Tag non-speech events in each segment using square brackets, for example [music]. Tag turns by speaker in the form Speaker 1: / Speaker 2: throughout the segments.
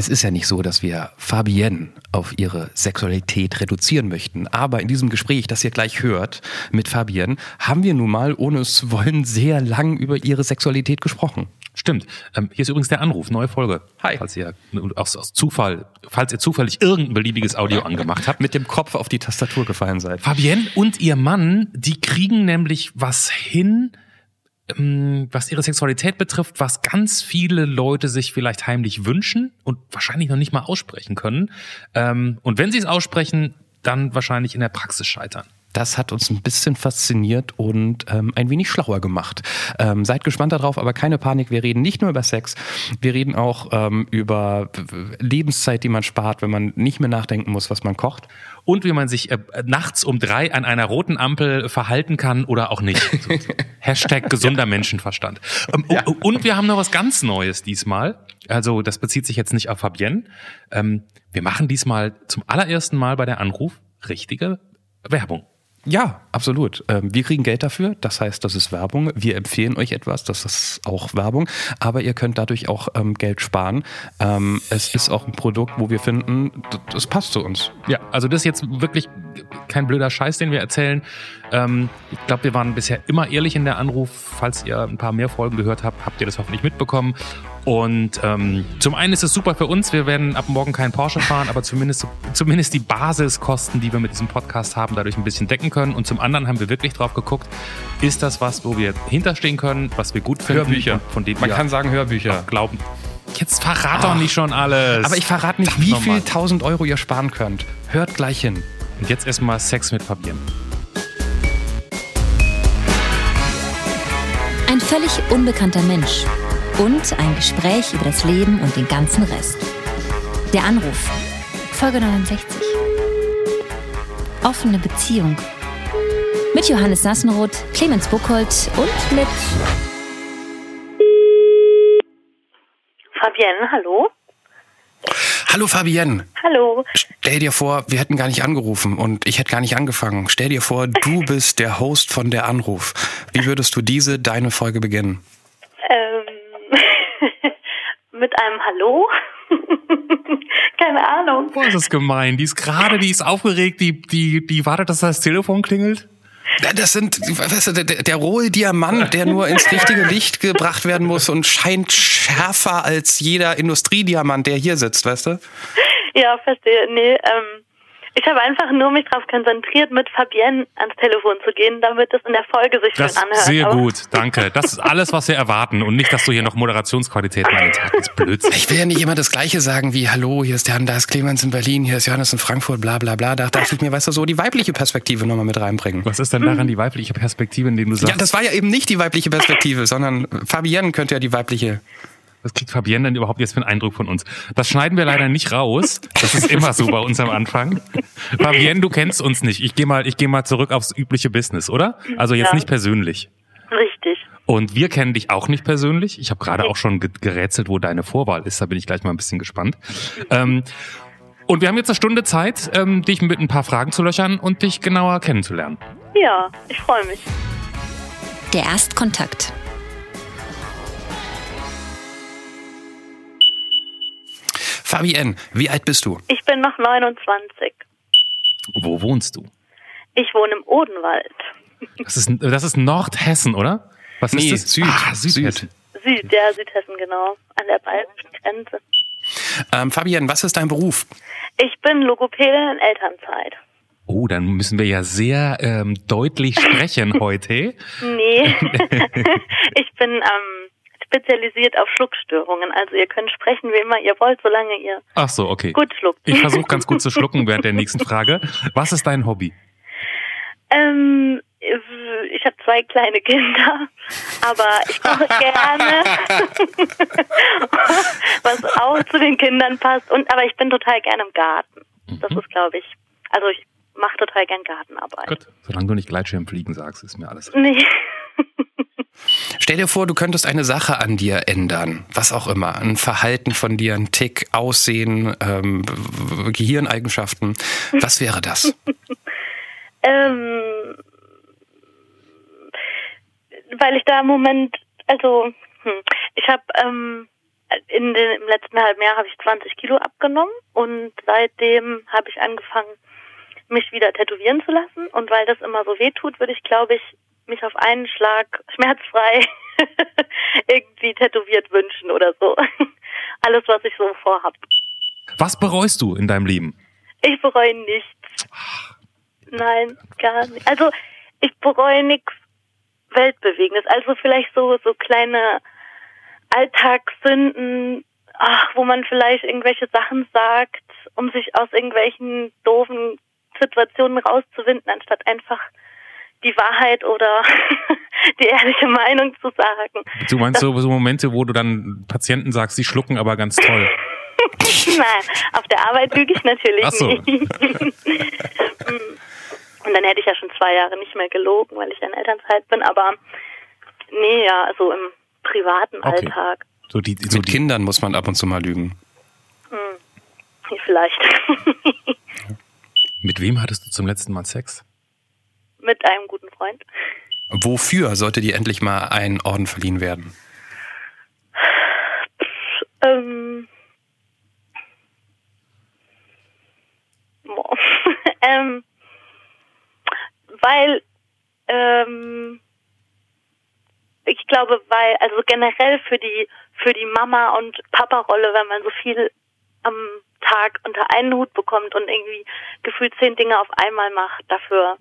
Speaker 1: Es ist ja nicht so, dass wir Fabienne auf ihre Sexualität reduzieren möchten. Aber in diesem Gespräch, das ihr gleich hört mit Fabienne, haben wir nun mal, ohne es zu wollen, sehr lang über ihre Sexualität gesprochen.
Speaker 2: Stimmt. Ähm, hier ist übrigens der Anruf, neue Folge. Hi. Falls ihr aus, aus Zufall, falls ihr zufällig irgendein beliebiges Audio [laughs] angemacht habt.
Speaker 1: Mit dem Kopf auf die Tastatur gefallen seid.
Speaker 2: Fabienne und ihr Mann, die kriegen nämlich was hin, was ihre Sexualität betrifft, was ganz viele Leute sich vielleicht heimlich wünschen und wahrscheinlich noch nicht mal aussprechen können. Ähm, und wenn sie es aussprechen, dann wahrscheinlich in der Praxis scheitern.
Speaker 1: Das hat uns ein bisschen fasziniert und ähm, ein wenig schlauer gemacht. Ähm, seid gespannt darauf, aber keine Panik. Wir reden nicht nur über Sex, wir reden auch ähm, über Lebenszeit, die man spart, wenn man nicht mehr nachdenken muss, was man kocht.
Speaker 2: Und wie man sich äh, nachts um drei an einer roten Ampel verhalten kann oder auch nicht. [laughs] Hashtag gesunder ja. Menschenverstand. Ähm, ja. Und wir haben noch was ganz Neues diesmal. Also das bezieht sich jetzt nicht auf Fabienne. Ähm, wir machen diesmal zum allerersten Mal bei der Anruf richtige Werbung.
Speaker 1: Ja, absolut. Ähm, wir kriegen Geld dafür, das heißt, das ist Werbung. Wir empfehlen euch etwas, das ist auch Werbung, aber ihr könnt dadurch auch ähm, Geld sparen. Ähm, es ist auch ein Produkt, wo wir finden, das passt zu uns.
Speaker 2: Ja, also das ist jetzt wirklich kein blöder Scheiß, den wir erzählen. Ich glaube, wir waren bisher immer ehrlich in der Anruf. Falls ihr ein paar mehr Folgen gehört habt, habt ihr das hoffentlich mitbekommen. Und ähm, zum einen ist es super für uns, wir werden ab morgen keinen Porsche fahren, aber zumindest, zumindest die Basiskosten, die wir mit diesem Podcast haben, dadurch ein bisschen decken können. Und zum anderen haben wir wirklich drauf geguckt, ist das was, wo wir hinterstehen können, was wir gut finden?
Speaker 1: Hörbücher. Von denen Man kann sagen Hörbücher.
Speaker 2: Glauben. Jetzt verrat doch nicht schon alles.
Speaker 1: Aber ich verrate nicht, wie viel 1000 Euro ihr sparen könnt. Hört gleich hin.
Speaker 2: Und jetzt erstmal Sex mit Fabienne.
Speaker 3: Ein völlig unbekannter Mensch und ein Gespräch über das Leben und den ganzen Rest. Der Anruf. Folge 69. Offene Beziehung. Mit Johannes Sassenroth, Clemens Buchholz und mit
Speaker 4: Fabienne, hallo?
Speaker 1: Hallo Fabienne.
Speaker 4: Hallo.
Speaker 1: Stell dir vor, wir hätten gar nicht angerufen und ich hätte gar nicht angefangen. Stell dir vor, du bist der Host von der Anruf. Wie würdest du diese, deine Folge beginnen?
Speaker 4: Mit einem Hallo? [laughs] Keine Ahnung.
Speaker 2: Boah, ist das gemein. Die ist gerade, die ist aufgeregt, die, die, die wartet, dass das Telefon klingelt.
Speaker 1: Das sind, weißt du, der, der rohe Diamant, der nur ins richtige Licht gebracht werden muss und scheint schärfer als jeder Industriediamant, der hier sitzt, weißt du?
Speaker 4: Ja, verstehe. Nee, ähm, ich habe einfach nur mich darauf konzentriert, mit Fabienne ans Telefon zu gehen, damit es in der Folge sich
Speaker 2: das
Speaker 4: schön anhört.
Speaker 2: Sehr Aber gut, danke. Das ist alles, was wir erwarten und nicht, dass du hier noch Moderationsqualität meinst. Das ist Blödsinn.
Speaker 1: Ich will ja nicht immer das Gleiche sagen wie Hallo, hier ist Jan, da ist Clemens in Berlin, hier ist Johannes in Frankfurt, bla bla bla. Da dachte ich mir, weißt du, so die weibliche Perspektive nochmal mit reinbringen.
Speaker 2: Was ist denn daran die weibliche Perspektive, in dem du sagst?
Speaker 1: Ja, das war ja eben nicht die weibliche Perspektive, sondern Fabienne könnte ja die weibliche
Speaker 2: was kriegt Fabienne denn überhaupt jetzt für einen Eindruck von uns? Das schneiden wir leider nicht raus. Das ist immer so bei uns am Anfang. Fabienne, du kennst uns nicht. Ich gehe mal, ich gehe mal zurück aufs übliche Business, oder? Also jetzt ja. nicht persönlich.
Speaker 4: Richtig.
Speaker 2: Und wir kennen dich auch nicht persönlich. Ich habe gerade auch schon gerätselt, wo deine Vorwahl ist. Da bin ich gleich mal ein bisschen gespannt. Ähm, und wir haben jetzt eine Stunde Zeit, ähm, dich mit ein paar Fragen zu löchern und dich genauer kennenzulernen.
Speaker 4: Ja, ich freue mich.
Speaker 3: Der Erstkontakt.
Speaker 1: Fabienne, wie alt bist du?
Speaker 4: Ich bin noch 29.
Speaker 2: Wo wohnst du?
Speaker 4: Ich wohne im Odenwald.
Speaker 2: Das ist, das ist Nordhessen, oder?
Speaker 1: Was nee, ist das? Süd.
Speaker 2: Ah, Südhessen.
Speaker 4: Süd, ja, Südhessen, genau. An der bayerischen Grenze.
Speaker 1: Ähm, Fabienne, was ist dein Beruf?
Speaker 4: Ich bin Logopädin in Elternzeit.
Speaker 2: Oh, dann müssen wir ja sehr ähm, deutlich sprechen [laughs] heute.
Speaker 4: nee. [laughs] [laughs] ich bin ähm, spezialisiert auf Schluckstörungen. Also ihr könnt sprechen, wie immer ihr wollt, solange ihr
Speaker 2: Ach so, okay.
Speaker 4: gut schluckt.
Speaker 2: Ich versuche ganz gut zu schlucken während der nächsten Frage. Was ist dein Hobby?
Speaker 4: Ähm, ich habe zwei kleine Kinder, aber ich koche [laughs] gerne, was auch zu den Kindern passt. Und aber ich bin total gerne im Garten. Das mhm. ist, glaube ich, also ich mache total gern Gartenarbeit. Gut,
Speaker 2: solange du nicht Gleitschirmfliegen sagst, ist mir alles.
Speaker 4: Nee. [laughs]
Speaker 1: Stell dir vor, du könntest eine Sache an dir ändern, was auch immer, ein Verhalten von dir, ein Tick, Aussehen, ähm, Gehirneigenschaften. Was wäre das? [laughs]
Speaker 4: ähm, weil ich da im Moment, also hm, ich habe ähm, in den, im letzten halben Jahr habe ich 20 Kilo abgenommen und seitdem habe ich angefangen, mich wieder tätowieren zu lassen. Und weil das immer so weh tut, würde ich, glaube ich, mich auf einen Schlag schmerzfrei [laughs] irgendwie tätowiert wünschen oder so. [laughs] Alles, was ich so vorhab.
Speaker 2: Was bereust du in deinem Leben?
Speaker 4: Ich bereue nichts. Nein, gar nicht. Also ich bereue nichts Weltbewegendes. Also vielleicht so so kleine Alltagssünden, ach, wo man vielleicht irgendwelche Sachen sagt, um sich aus irgendwelchen doofen Situationen rauszuwinden, anstatt einfach die Wahrheit oder [laughs] die ehrliche Meinung zu sagen.
Speaker 2: Du meinst so, so Momente, wo du dann Patienten sagst, sie schlucken aber ganz toll. [laughs]
Speaker 4: Nein, auf der Arbeit lüge ich natürlich
Speaker 2: Ach so.
Speaker 4: nicht. [laughs] Und dann hätte ich ja schon zwei Jahre nicht mehr gelogen, weil ich in Elternzeit bin. Aber nee, ja, also im privaten
Speaker 2: Okay.
Speaker 4: Alltag.
Speaker 2: So die, so
Speaker 1: Mit
Speaker 2: die,
Speaker 1: Kindern muss man ab und zu mal lügen.
Speaker 4: Nee, Vielleicht.
Speaker 2: mit wem hattest du zum letzten Mal Sex?
Speaker 4: Mit einem guten Freund.
Speaker 1: Wofür sollte dir endlich mal ein Orden verliehen werden?
Speaker 4: Ähm, boah. [laughs] ähm, weil ähm, ich glaube, weil also generell für die für die Mama und Papa Rolle, wenn man so viel am Tag unter einen Hut bekommt und irgendwie gefühlt zehn Dinge auf einmal macht, dafür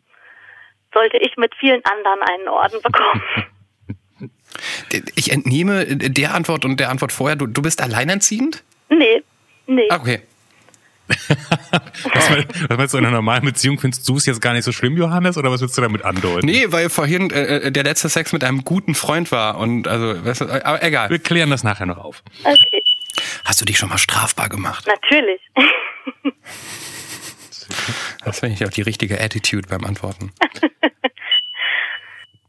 Speaker 4: sollte ich mit vielen anderen einen Orden bekommen. [laughs]
Speaker 1: Ich entnehme der Antwort und der Antwort vorher, du, du bist alleinerziehend?
Speaker 4: nee, nee.
Speaker 1: Ah, Okay.
Speaker 2: Was, mein- was meinst du in einer normalen Beziehung? Findest du es jetzt gar nicht so schlimm, Johannes? Oder was willst du damit andeuten?
Speaker 1: Nee, weil vorhin äh, äh, der letzte Sex mit einem guten Freund war und also, weißt du, aber egal.
Speaker 2: Wir klären das nachher noch auf.
Speaker 4: Okay,
Speaker 1: Hast du dich schon mal strafbar gemacht?
Speaker 4: natürlich.
Speaker 1: Das finde ich auch die richtige Attitude beim Antworten. [laughs]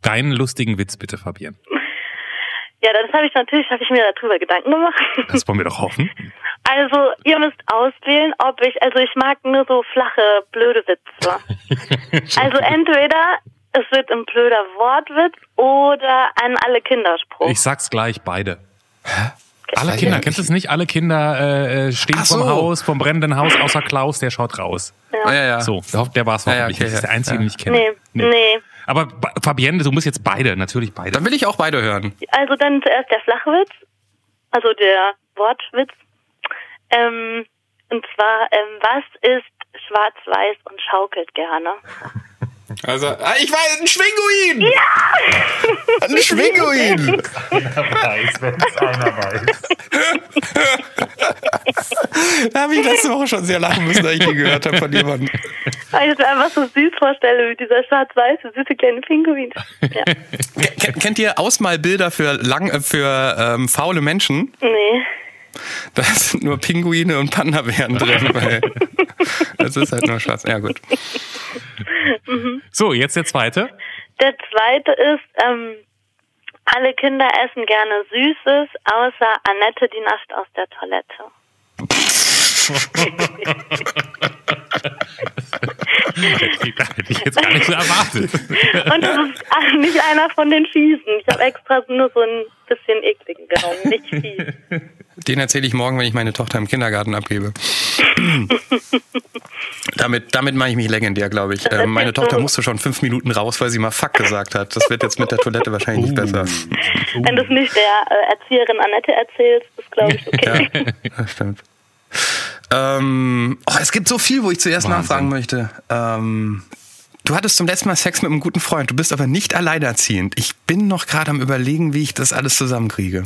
Speaker 2: Deinen lustigen Witz bitte, Fabian.
Speaker 4: Ja, das habe ich natürlich, habe ich mir darüber Gedanken gemacht.
Speaker 2: Das wollen wir doch hoffen.
Speaker 4: Also, ihr müsst auswählen, ob ich, also ich mag nur so flache, blöde Witze. [laughs] Also entweder es wird ein blöder Wortwitz oder ein alle Kinderspruch.
Speaker 2: Ich sag's gleich, beide. Alle
Speaker 1: Ja,
Speaker 2: Kinder,
Speaker 1: ja.
Speaker 2: kennst du es nicht? Alle Kinder äh, äh, stehen
Speaker 1: Ach
Speaker 2: vom
Speaker 1: so.
Speaker 2: Haus, vom brennenden Haus, außer Klaus, der schaut raus.
Speaker 1: Ah, ja, ja.
Speaker 2: So, der, der war's
Speaker 1: Ja, ja, okay,
Speaker 2: das ist der
Speaker 1: ja.
Speaker 2: einzige,
Speaker 1: Ja.
Speaker 2: den ich kenne.
Speaker 4: Nee, nee.
Speaker 2: Aber Fabienne, du musst jetzt beide, natürlich beide.
Speaker 1: Dann will ich auch beide hören.
Speaker 4: Also dann zuerst der flache Witz, also der Wortwitz. Ähm, und zwar, ähm, was ist schwarz-weiß und schaukelt gerne? [laughs]
Speaker 1: Also, ah, ich weiß, ein Schwinguin! Ja! Ein Schwinguin! [laughs] Da habe ich letzte Woche schon sehr lachen müssen, als ich die gehört habe von jemandem.
Speaker 4: Weil ich es mir einfach so süß vorstelle, wie dieser schwarz-weiße, süße kleine Pinguin. Ja.
Speaker 1: Ken- Kennt ihr Ausmalbilder für lang, äh, für ähm, faule Menschen?
Speaker 4: Nee.
Speaker 1: Da sind nur Pinguine und Panda-Bären drin. [laughs] Weil das ist halt nur schwarz. Ja, gut.
Speaker 2: So, jetzt der zweite.
Speaker 4: Der zweite ist, ähm, alle Kinder essen gerne Süßes, außer Annette, die nascht aus der Toilette. [laughs] [laughs] [laughs]
Speaker 2: Hätte ich jetzt gar nicht so erwartet.
Speaker 4: Und das ist ach, nicht einer von den Fiesen. Ich habe extra nur so ein bisschen ekligen genommen, nicht fies.
Speaker 1: Den erzähle ich morgen, wenn ich meine Tochter im Kindergarten abgebe. damit, damit mache ich mich legendär, glaube ich. Ähm, meine Tochter musste schon fünf Minuten raus, weil sie mal Fuck gesagt hat. Das wird jetzt mit der Toilette wahrscheinlich nicht besser.
Speaker 4: Wenn du es nicht der äh, Erzieherin Annette erzählst, ist glaube ich okay.
Speaker 1: Das stimmt. Ähm, oh, es gibt so viel, wo ich zuerst
Speaker 2: Wahnsinn.
Speaker 1: nachfragen möchte. Ähm, du hattest zum letzten Mal Sex mit einem guten Freund. Du bist aber nicht alleinerziehend. Ich bin noch gerade am überlegen, wie ich das alles zusammenkriege.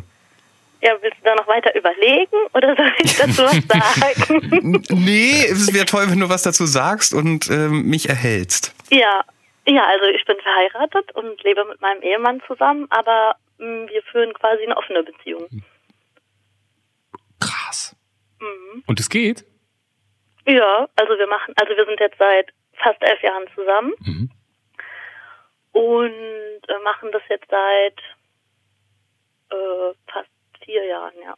Speaker 4: Ja, willst du da noch weiter überlegen oder soll ich dazu was [laughs] sagen?
Speaker 1: Nee, es wäre toll, wenn du was dazu sagst und ähm, mich erhältst.
Speaker 4: ja. Ja, also ich bin verheiratet und lebe mit meinem Ehemann zusammen, aber mh, wir führen quasi eine offene Beziehung. Mhm.
Speaker 2: Und es geht?
Speaker 4: Ja, also wir machen, also wir sind jetzt seit fast elf Jahren zusammen
Speaker 2: Mhm.
Speaker 4: und äh, machen das jetzt seit äh, fast vier Jahren, ja.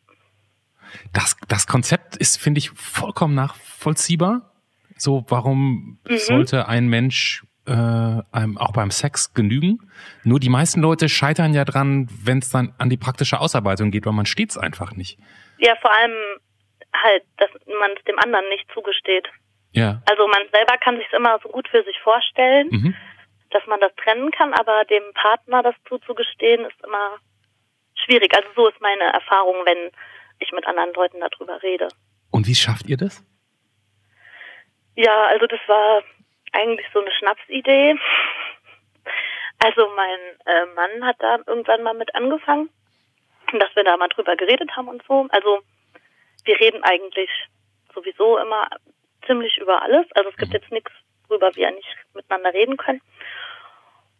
Speaker 2: Das, das Konzept ist, finde ich, vollkommen nachvollziehbar. So, warum sollte ein Mensch äh, einem auch beim Sex genügen? Nur die meisten Leute scheitern ja dran, wenn es dann an die praktische Ausarbeitung geht, weil man steht's einfach nicht.
Speaker 4: ja, vor allem halt, dass man es dem anderen nicht zugesteht.
Speaker 2: Ja.
Speaker 4: Also man selber kann sich immer so gut für sich vorstellen,
Speaker 2: Mhm.
Speaker 4: dass man das trennen kann, aber dem Partner das zuzugestehen ist immer schwierig. Also so ist meine Erfahrung, wenn ich mit anderen Leuten darüber rede.
Speaker 2: Und wie schafft ihr das?
Speaker 4: Ja, also das war eigentlich so eine Schnapsidee. Also mein äh, Mann hat da irgendwann mal mit angefangen, dass wir da mal drüber geredet haben und so. Also wir reden eigentlich sowieso immer ziemlich über alles. Also es gibt jetzt nichts, worüber wir nicht miteinander reden können.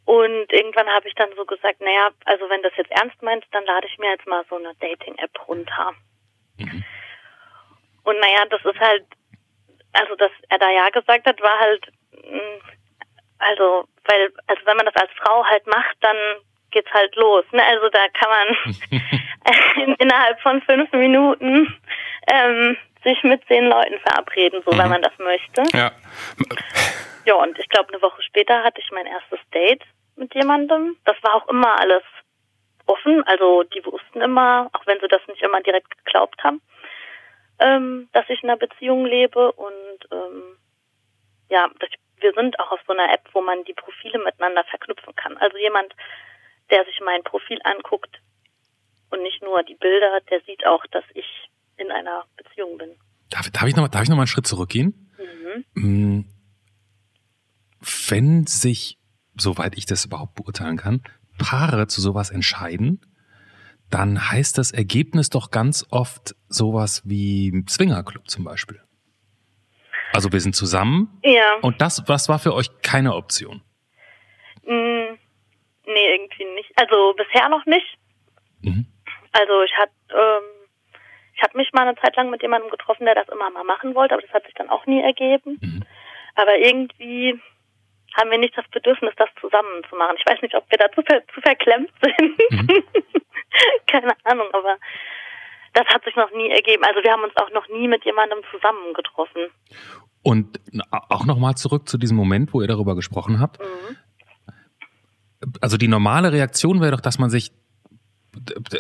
Speaker 4: Und irgendwann habe ich dann so gesagt, naja, also wenn das jetzt ernst meinst, dann lade ich mir jetzt mal so eine Dating-App runter. Und naja, das ist halt, also dass er da ja gesagt hat, war halt, mh, also, weil, also wenn man das als Frau halt macht, dann geht's halt los. Ne? Also da kann man [laughs] [laughs] innerhalb von fünf Minuten ähm, sich mit zehn Leuten verabreden, so wenn man das möchte.
Speaker 1: Ja.
Speaker 4: Ja, und ich glaube, eine Woche später hatte ich mein erstes Date mit jemandem. Das war auch immer alles offen. Also die wussten immer, auch wenn sie das nicht immer direkt geglaubt haben, ähm, dass ich in einer Beziehung lebe. Und ähm, ja, das, wir sind auch auf so einer App, wo man die Profile miteinander verknüpfen kann. Also jemand, der sich mein Profil anguckt und nicht nur die Bilder, der sieht auch, dass ich in einer Beziehung bin.
Speaker 2: Darf, darf, ich noch, mal- darf ich noch mal einen Schritt zurückgehen? Mm, Wenn sich, soweit ich das überhaupt beurteilen kann, Paare zu sowas entscheiden, dann heißt das Ergebnis doch ganz oft sowas wie Swingerclub zum Beispiel. Also wir sind zusammen
Speaker 4: Ja.
Speaker 2: und das, was war für euch keine Option?
Speaker 4: Mm, nee, irgendwie nicht. Also bisher noch nicht.
Speaker 2: Mhm.
Speaker 4: Also ich hatte ähm, ich habe mich mal eine Zeit lang mit jemandem getroffen, der das immer mal machen wollte, aber das hat sich dann auch nie ergeben.
Speaker 2: Mhm.
Speaker 4: Aber irgendwie haben wir nicht das Bedürfnis, das zusammen zu machen. Ich weiß nicht, ob wir da zu, ver zu verklemmt [laughs] sind.
Speaker 2: Mhm.
Speaker 4: Keine Ahnung, aber das hat sich noch nie ergeben. Also wir haben uns auch noch nie mit jemandem zusammen getroffen.
Speaker 2: Und auch nochmal zurück zu diesem Moment, wo ihr darüber gesprochen habt.
Speaker 4: Mhm.
Speaker 2: Also die normale Reaktion wäre doch, dass man sich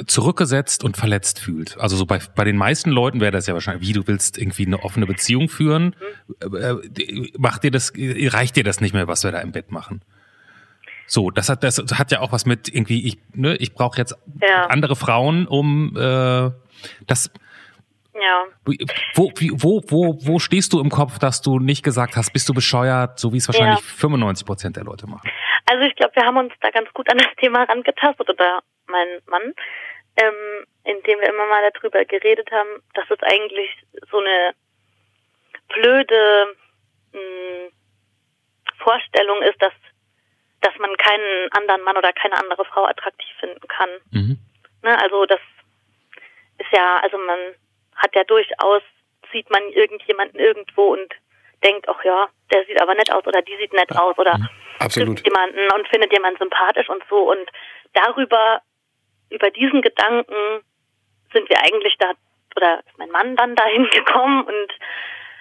Speaker 2: zurückgesetzt und verletzt fühlt. Also so bei, bei den meisten Leuten wäre das ja wahrscheinlich, wie du willst irgendwie eine offene Beziehung führen,
Speaker 4: Mhm.
Speaker 2: macht dir das, reicht dir das nicht mehr, was wir da im Bett machen. So, das hat, das hat ja auch was mit irgendwie, ich, ne, ich brauche jetzt
Speaker 4: Ja.
Speaker 2: andere Frauen, um äh, das.
Speaker 4: Ja.
Speaker 2: Wo, wo, wo, wo stehst du im Kopf, dass du nicht gesagt hast, bist du bescheuert, so wie es wahrscheinlich
Speaker 4: Ja.
Speaker 2: 95 Prozent der Leute machen?
Speaker 4: Also ich glaube, wir haben uns da ganz gut an das Thema rangetastet oder mein Mann, ähm, indem wir immer mal darüber geredet haben, dass es eigentlich so eine blöde mh, Vorstellung ist, dass dass man keinen anderen Mann oder keine andere Frau attraktiv finden kann.
Speaker 2: Mhm.
Speaker 4: Ne? Also das ist ja, also man hat ja durchaus, sieht man irgendjemanden irgendwo und denkt, ach ja, der sieht aber nett aus oder die sieht nett aus oder
Speaker 1: Absolut.
Speaker 4: trifft jemanden und findet jemanden sympathisch und so. Und darüber, über diesen Gedanken sind wir eigentlich da, oder ist mein Mann dann dahin [laughs] gekommen und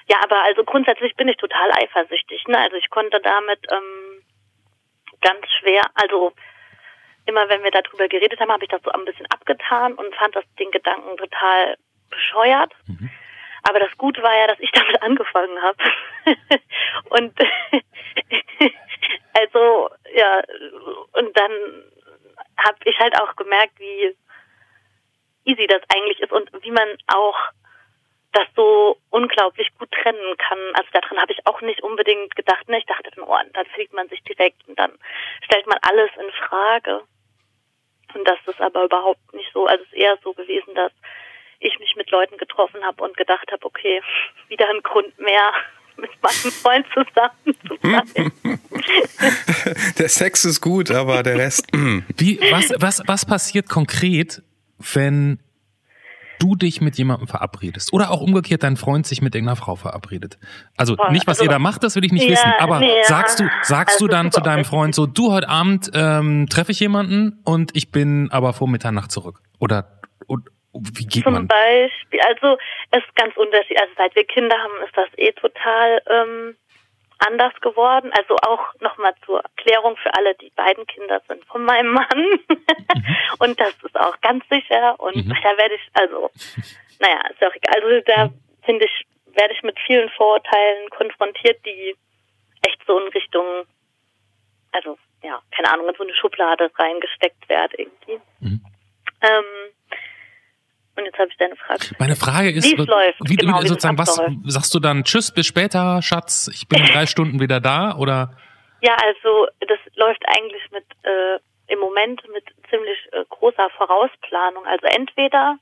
Speaker 4: ja, aber also grundsätzlich bin ich total eifersüchtig. Ne? Also ich konnte damit ähm, ganz schwer, also immer wenn wir darüber geredet haben, habe ich das so ein bisschen abgetan und fand das den Gedanken total bescheuert. Aber das Gute war ja, dass ich [laughs] damit angefangen habe. und [laughs] also ja, und dann habe ich halt auch gemerkt, wie easy das eigentlich ist und wie man auch das so unglaublich gut trennen kann. Also daran habe ich auch nicht unbedingt gedacht. Ne? Ich dachte dann, oh, dann fühlt man sich direkt und dann stellt man alles in Frage. Und das ist aber überhaupt nicht so. Also es ist eher so gewesen, dass ich mich mit Leuten getroffen habe und gedacht habe, okay, wieder ein Grund mehr, [laughs] mit meinem Freund zusammen zu sein. [laughs]
Speaker 1: Der Sex ist gut, aber der Rest. [laughs] mm.
Speaker 2: Wie, was, was, was passiert konkret, wenn du dich mit jemandem verabredest? Oder auch umgekehrt dein Freund sich mit irgendeiner Frau verabredet? Also
Speaker 4: Boah,
Speaker 2: nicht, was
Speaker 4: also-
Speaker 2: ihr da macht, das will ich nicht
Speaker 4: Ja,
Speaker 2: wissen. Aber
Speaker 4: nee, ja.
Speaker 2: sagst du, sagst
Speaker 4: Also
Speaker 2: du dann zu deinem Freund so, du heute Abend ähm, treffe ich jemanden und ich bin aber vor Mitternacht zurück? Oder und, wie geht
Speaker 4: Zum
Speaker 2: man?
Speaker 4: Beispiel, also es ist ganz unterschiedlich. Also seit wir Kinder haben, ist das eh total ähm, anders geworden. Also auch nochmal zur Erklärung für alle, die beiden Kinder sind von meinem Mann. Mhm. [laughs] und das ist auch ganz sicher. Und mhm. da werde ich, also, naja, ist ja auch egal. Also da finde ich, werde ich mit vielen Vorurteilen konfrontiert, die echt so in Richtung, also ja, keine Ahnung, in so eine Schublade reingesteckt werden irgendwie. Mhm. Ähm, und jetzt habe ich deine Frage.
Speaker 2: Meine Frage ist,
Speaker 4: wie läuft.
Speaker 2: Wie, genau, wie sozusagen, was sagst du dann? Tschüss, bis später, Schatz. Ich bin in drei [laughs] Stunden wieder da, oder?
Speaker 4: Ja, also das läuft eigentlich mit äh, im Moment mit ziemlich äh, großer Vorausplanung. Also entweder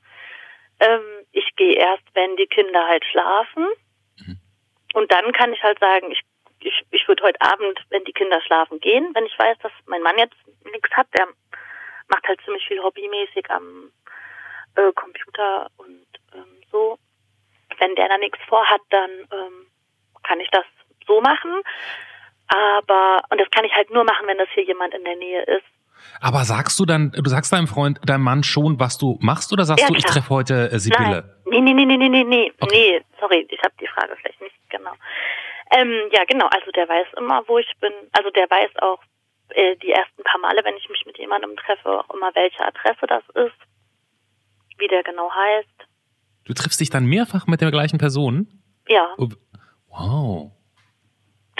Speaker 4: ähm, ich gehe erst, wenn die Kinder halt schlafen, mhm. und dann kann ich halt sagen, ich ich, ich würde heute Abend, wenn die Kinder schlafen, gehen, wenn ich weiß, dass mein Mann jetzt nichts hat. Der macht halt ziemlich viel hobbymäßig am äh, Computer und ähm, so. Wenn der da nichts vorhat, dann ähm, kann ich das so machen. Aber, und das kann ich halt nur machen, wenn das hier jemand in der Nähe ist.
Speaker 2: Aber sagst du dann, du sagst deinem Freund, deinem Mann schon, was du machst, oder sagst ja, du, ich treffe heute äh, Sibylle?
Speaker 4: Nein. Nee, nee, nee, nee, nee, nee, okay. nee, sorry, ich habe die Frage vielleicht nicht genau. Ähm, ja, genau, also der weiß immer, wo ich bin. Also der weiß auch äh, die ersten paar Male, wenn ich mich mit jemandem treffe, auch immer, welche Adresse das ist wie der genau heißt.
Speaker 2: Du triffst dich dann mehrfach mit der gleichen Person?
Speaker 4: Ja.
Speaker 2: Wow.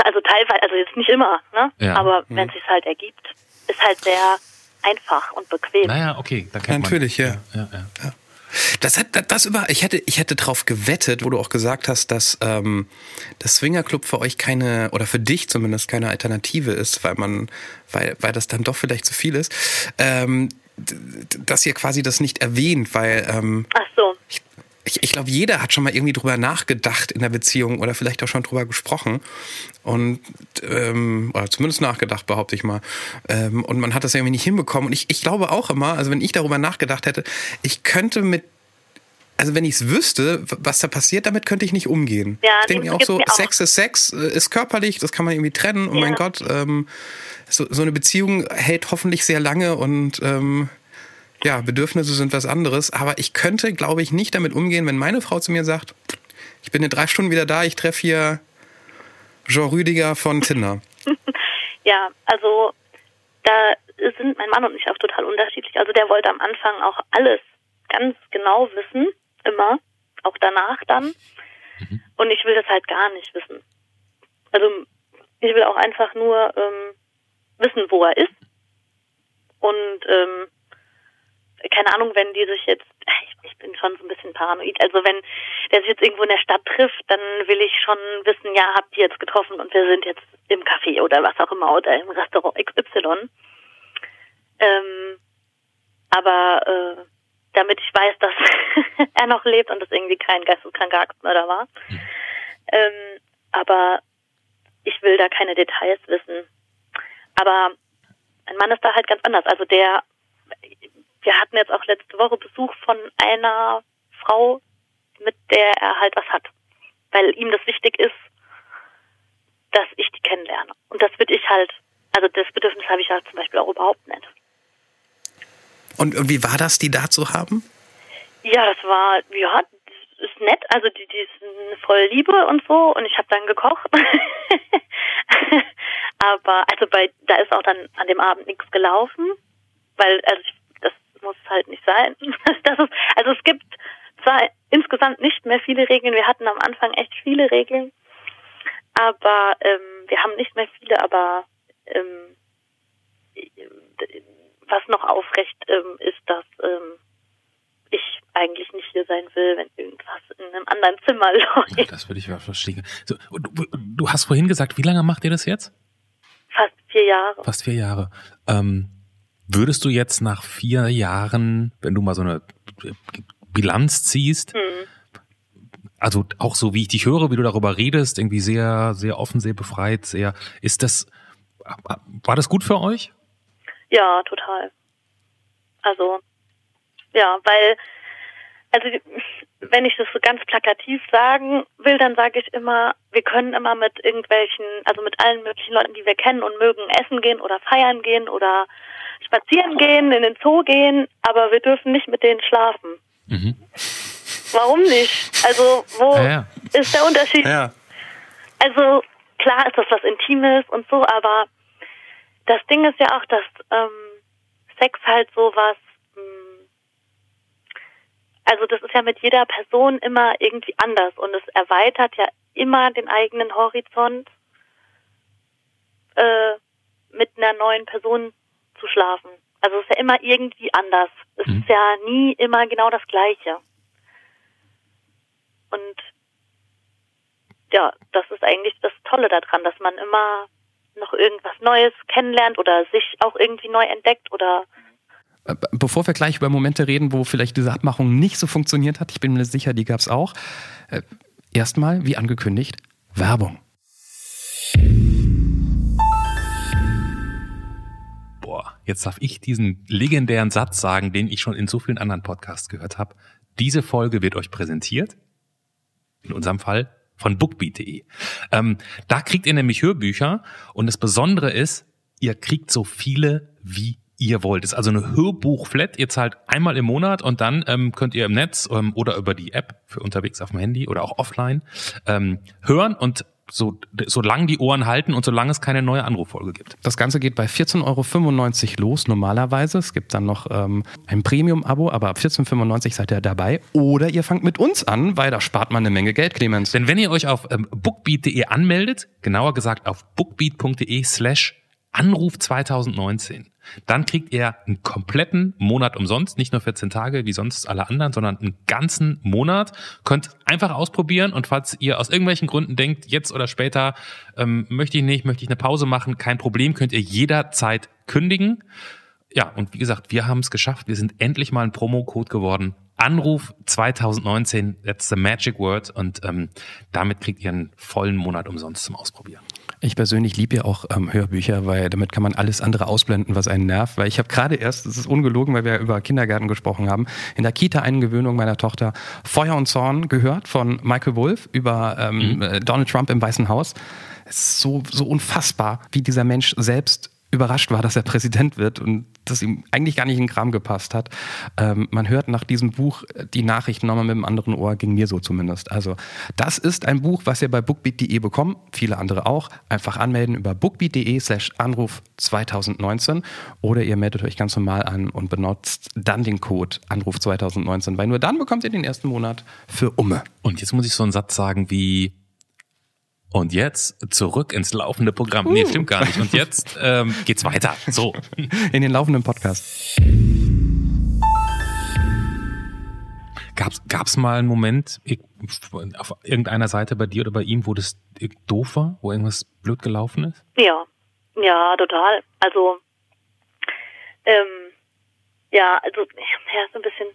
Speaker 4: Also teilweise, also jetzt nicht immer, ne? Ja. Aber mhm. wenn es sich halt ergibt, ist halt sehr einfach und bequem.
Speaker 2: Naja, okay,
Speaker 1: da kennt Natürlich, man. Natürlich, ja. Ja, ja, ja. Das hat das über. Ich hätte ich hätte drauf gewettet, wo du auch gesagt hast, dass ähm, das Swingerclub für euch keine oder für dich zumindest keine Alternative ist, weil man weil weil das dann doch vielleicht zu viel ist. Ähm, dass ihr quasi das nicht erwähnt, weil ähm,
Speaker 4: Ach so.
Speaker 1: ich, ich, ich glaube, jeder hat schon mal irgendwie drüber nachgedacht in der Beziehung oder vielleicht auch schon drüber gesprochen und ähm, oder zumindest nachgedacht, behaupte ich mal. Ähm, und man hat das irgendwie nicht hinbekommen. Und ich, ich glaube auch immer, also wenn ich darüber nachgedacht hätte, ich könnte mit also wenn ich es wüsste, was da passiert, damit könnte ich nicht umgehen. Ja, ich denke mir auch so, mir auch. Sex ist Sex, äh, ist körperlich, das kann man irgendwie trennen. Und ja. mein Gott, ähm, so, so eine Beziehung hält hoffentlich sehr lange und ähm, ja, Bedürfnisse sind was anderes. Aber ich könnte, glaube ich, nicht damit umgehen, wenn meine Frau zu mir sagt, ich bin in drei Stunden wieder da, ich treffe hier Jean Rüdiger von Tinder. [laughs]
Speaker 4: ja, also da sind mein Mann und ich auch total unterschiedlich. Also der wollte am Anfang auch alles ganz genau wissen immer, auch danach dann. Mhm. Und ich will das halt gar nicht wissen. Also ich will auch einfach nur ähm, wissen, wo er ist. Und ähm, keine Ahnung, wenn die sich jetzt, ich, ich bin schon so ein bisschen paranoid, also wenn der sich jetzt irgendwo in der Stadt trifft, dann will ich schon wissen, ja, habt ihr jetzt getroffen und wir sind jetzt im Café oder was auch immer oder im Restaurant XY. Ähm, aber äh, damit ich weiß, dass [laughs] er noch lebt und das irgendwie kein geisteskranker Aktmörder war. Mhm. Ähm, aber ich will da keine Details wissen. Aber mein Mann ist da halt ganz anders. Also der, wir hatten jetzt auch letzte Woche Besuch von einer Frau, mit der er halt was hat. Weil ihm das wichtig ist, dass ich die kennenlerne. Und das würde ich halt, also das Bedürfnis habe ich halt zum Beispiel auch überhaupt nicht.
Speaker 1: Und, wie war das, die da zu haben?
Speaker 4: Ja, das war, ja, das ist nett. Also die, die ist voll Liebe und so. Und ich habe dann gekocht. [laughs] Aber also bei, da ist auch dann an dem Abend nichts gelaufen, weil also ich, das muss halt nicht sein. [laughs] Das ist, also es gibt zwar insgesamt nicht mehr viele Regeln. Wir hatten am Anfang echt viele Regeln, aber ähm, wir haben nicht mehr viele. Aber ähm, was noch aufrecht ähm, ist, dass ähm, ich eigentlich nicht hier sein will, wenn irgendwas in einem anderen Zimmer [laughs] läuft.
Speaker 2: Das würde ich mal verstehen. So, du, du, hast vorhin gesagt, wie lange macht ihr das jetzt?
Speaker 4: Fast vier Jahre.
Speaker 2: Fast vier Jahre. Ähm, würdest du jetzt nach vier Jahren, wenn du mal so eine Bilanz ziehst, hm. also auch so wie ich dich höre, wie du darüber redest, irgendwie sehr, sehr offen, sehr befreit, sehr, ist das, war das gut für euch?
Speaker 4: Ja, total. Also, ja, weil, also wenn ich das so ganz plakativ sagen will, dann sage ich immer, wir können immer mit irgendwelchen, also mit allen möglichen Leuten, die wir kennen und mögen, essen gehen oder feiern gehen oder spazieren gehen, in den Zoo gehen, aber wir dürfen nicht mit denen schlafen. Mhm. Warum nicht? Also, wo ja, ja. ist der Unterschied? Ja. Also, klar ist das was Intimes und so, aber das Ding ist ja auch, dass ähm, Sex halt sowas, hm, also das ist ja mit jeder Person immer irgendwie anders und es erweitert ja immer den eigenen Horizont, äh, mit einer neuen Person zu schlafen. Also es ist ja immer irgendwie anders. Es mhm. ist ja nie immer genau das Gleiche. Und ja, das ist eigentlich das Tolle daran, dass man immer noch irgendwas Neues kennenlernt oder sich auch irgendwie neu entdeckt oder
Speaker 1: äh, Bevor wir gleich über Momente reden, wo vielleicht diese Abmachung nicht so funktioniert hat, ich bin mir sicher, die gab es auch. Äh, erstmal, wie angekündigt, Werbung.
Speaker 2: Boah, jetzt darf ich diesen legendären Satz sagen, den ich schon in so vielen anderen Podcasts gehört habe. Diese Folge wird euch präsentiert, in unserem Fall von bookbeat.de. Ähm, da kriegt ihr nämlich Hörbücher und das Besondere ist, ihr kriegt so viele wie ihr wollt. Das ist also eine Hörbuch-Flat. Ihr zahlt einmal im Monat und dann ähm, könnt ihr im Netz ähm, oder über die App für unterwegs auf dem Handy oder auch offline ähm, hören und so, solange die Ohren halten und solange es keine neue Anruffolge gibt.
Speaker 1: Das Ganze geht bei 14,95 Euro los normalerweise. Es gibt dann noch ähm, ein Premium-Abo, aber ab 14,95 Euro seid ihr dabei. Oder ihr fangt mit uns an, weil da spart man eine Menge Geld, Clemens.
Speaker 2: Denn wenn ihr euch auf ähm, bookbeat.de anmeldet, genauer gesagt auf bookbeat.de slash Anruf 2019, dann kriegt ihr einen kompletten Monat umsonst, nicht nur 14 Tage wie sonst alle anderen, sondern einen ganzen Monat. Könnt einfach ausprobieren und falls ihr aus irgendwelchen Gründen denkt, jetzt oder später ähm, möchte ich nicht, möchte ich eine Pause machen, kein Problem, könnt ihr jederzeit kündigen. Ja, und wie gesagt, wir haben es geschafft. Wir sind endlich mal ein Promo-Code geworden. Anruf 2019, that's the magic word. Und ähm, damit kriegt ihr einen vollen Monat umsonst zum Ausprobieren.
Speaker 1: Ich persönlich liebe ja auch ähm, Hörbücher, weil damit kann man alles andere ausblenden, was einen nervt. Weil ich habe gerade erst, das ist ungelogen, weil wir über Kindergärten gesprochen haben, in der Kita-Eingewöhnung meiner Tochter Feuer und Zorn gehört von Michael Wolff über ähm, mhm. Äh, Donald Trump im Weißen Haus. Es ist so, so unfassbar, wie dieser Mensch selbst überrascht war, dass er Präsident wird und das ihm eigentlich gar nicht in den Kram gepasst hat. Ähm, man hört nach diesem Buch die Nachrichten nochmal mit dem anderen Ohr, ging mir so zumindest. Also das ist ein Buch, was ihr bei bookbeat.de bekommt, viele andere auch. Einfach anmelden über bookbeat.de slash Anruf 2019 oder ihr meldet euch ganz normal an und benutzt dann den Code Anruf 2019, weil nur dann bekommt ihr den ersten Monat für Umme.
Speaker 2: Und jetzt muss ich so einen Satz sagen wie und jetzt zurück ins laufende Programm. Nee, stimmt gar nicht. Und jetzt ähm, geht's weiter. So.
Speaker 1: In den laufenden Podcast.
Speaker 2: Gab's, gab's mal einen Moment auf irgendeiner Seite bei dir oder bei ihm, wo das doof war, wo irgendwas blöd gelaufen ist?
Speaker 4: Ja, ja, total. Also, ähm, ja, also, ja, so ein bisschen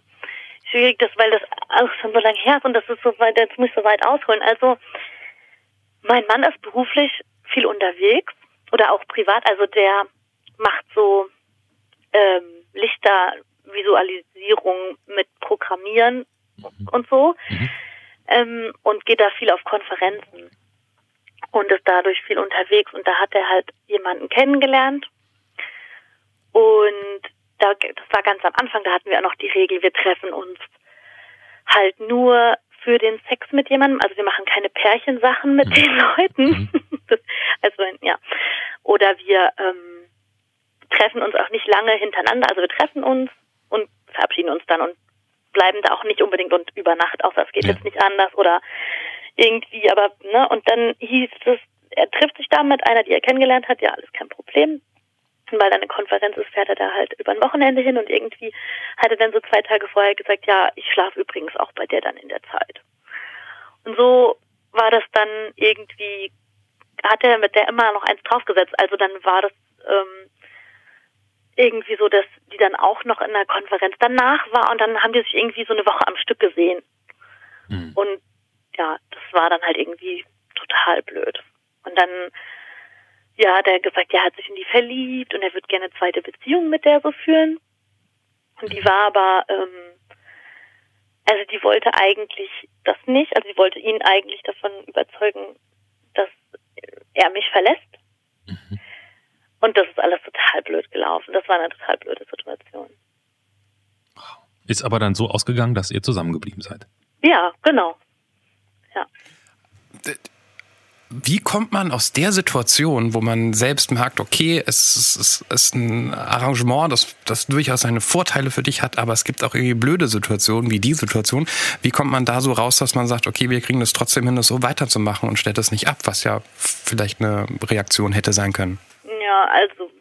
Speaker 4: schwierig, das, weil das auch schon so lange her ist und das ist so weit, jetzt muss ich so weit ausholen. Also, mein Mann ist beruflich viel unterwegs oder auch privat. Also der macht so ähm, Lichtervisualisierung mit Programmieren mhm. und so mhm. ähm, und geht da viel auf Konferenzen und ist dadurch viel unterwegs. Und da hat er halt jemanden kennengelernt und da, das war ganz am Anfang, da hatten wir auch noch die Regel, wir treffen uns halt nur für den Sex mit jemandem. Also wir machen keine Pärchensachen mit mhm. den Leuten. Mhm. [laughs] also ja. Oder wir ähm, treffen uns auch nicht lange hintereinander. Also wir treffen uns und verabschieden uns dann und bleiben da auch nicht unbedingt und über Nacht, außer es geht ja. jetzt nicht anders oder irgendwie, aber ne, und dann hieß es, er trifft sich da mit einer, die er kennengelernt hat, ja, alles kein Problem weil da eine Konferenz ist, fährt er da halt über ein Wochenende hin und irgendwie hat er dann so zwei Tage vorher gesagt, ja, ich schlafe übrigens auch bei der dann in der Zeit. Und so war das dann irgendwie, hat er mit der immer noch eins draufgesetzt. Also dann war das ähm, irgendwie so, dass die dann auch noch in der Konferenz danach war und dann haben die sich irgendwie so eine Woche am Stück gesehen. Mhm. Und ja, das war dann halt irgendwie total blöd. Und dann ja, hat er gesagt, er hat sich in die verliebt und er wird gerne eine zweite Beziehung mit der so führen. Und die war aber, ähm, also die wollte eigentlich das nicht, also sie wollte ihn eigentlich davon überzeugen, dass er mich verlässt. Mhm. Und das ist alles total blöd gelaufen. Das war eine total blöde Situation.
Speaker 2: Ist aber dann so ausgegangen, dass ihr zusammengeblieben seid.
Speaker 4: Ja, genau. Ja
Speaker 1: wie kommt man aus der Situation, wo man selbst merkt, okay, es ist, es ist ein Arrangement, das, das durchaus seine Vorteile für dich hat, aber es gibt auch irgendwie blöde Situationen wie die Situation. Wie kommt man da so raus, dass man sagt, okay, wir kriegen das trotzdem hin, das so weiterzumachen und stellt das nicht ab, was ja vielleicht eine Reaktion hätte sein können?
Speaker 4: Ja, also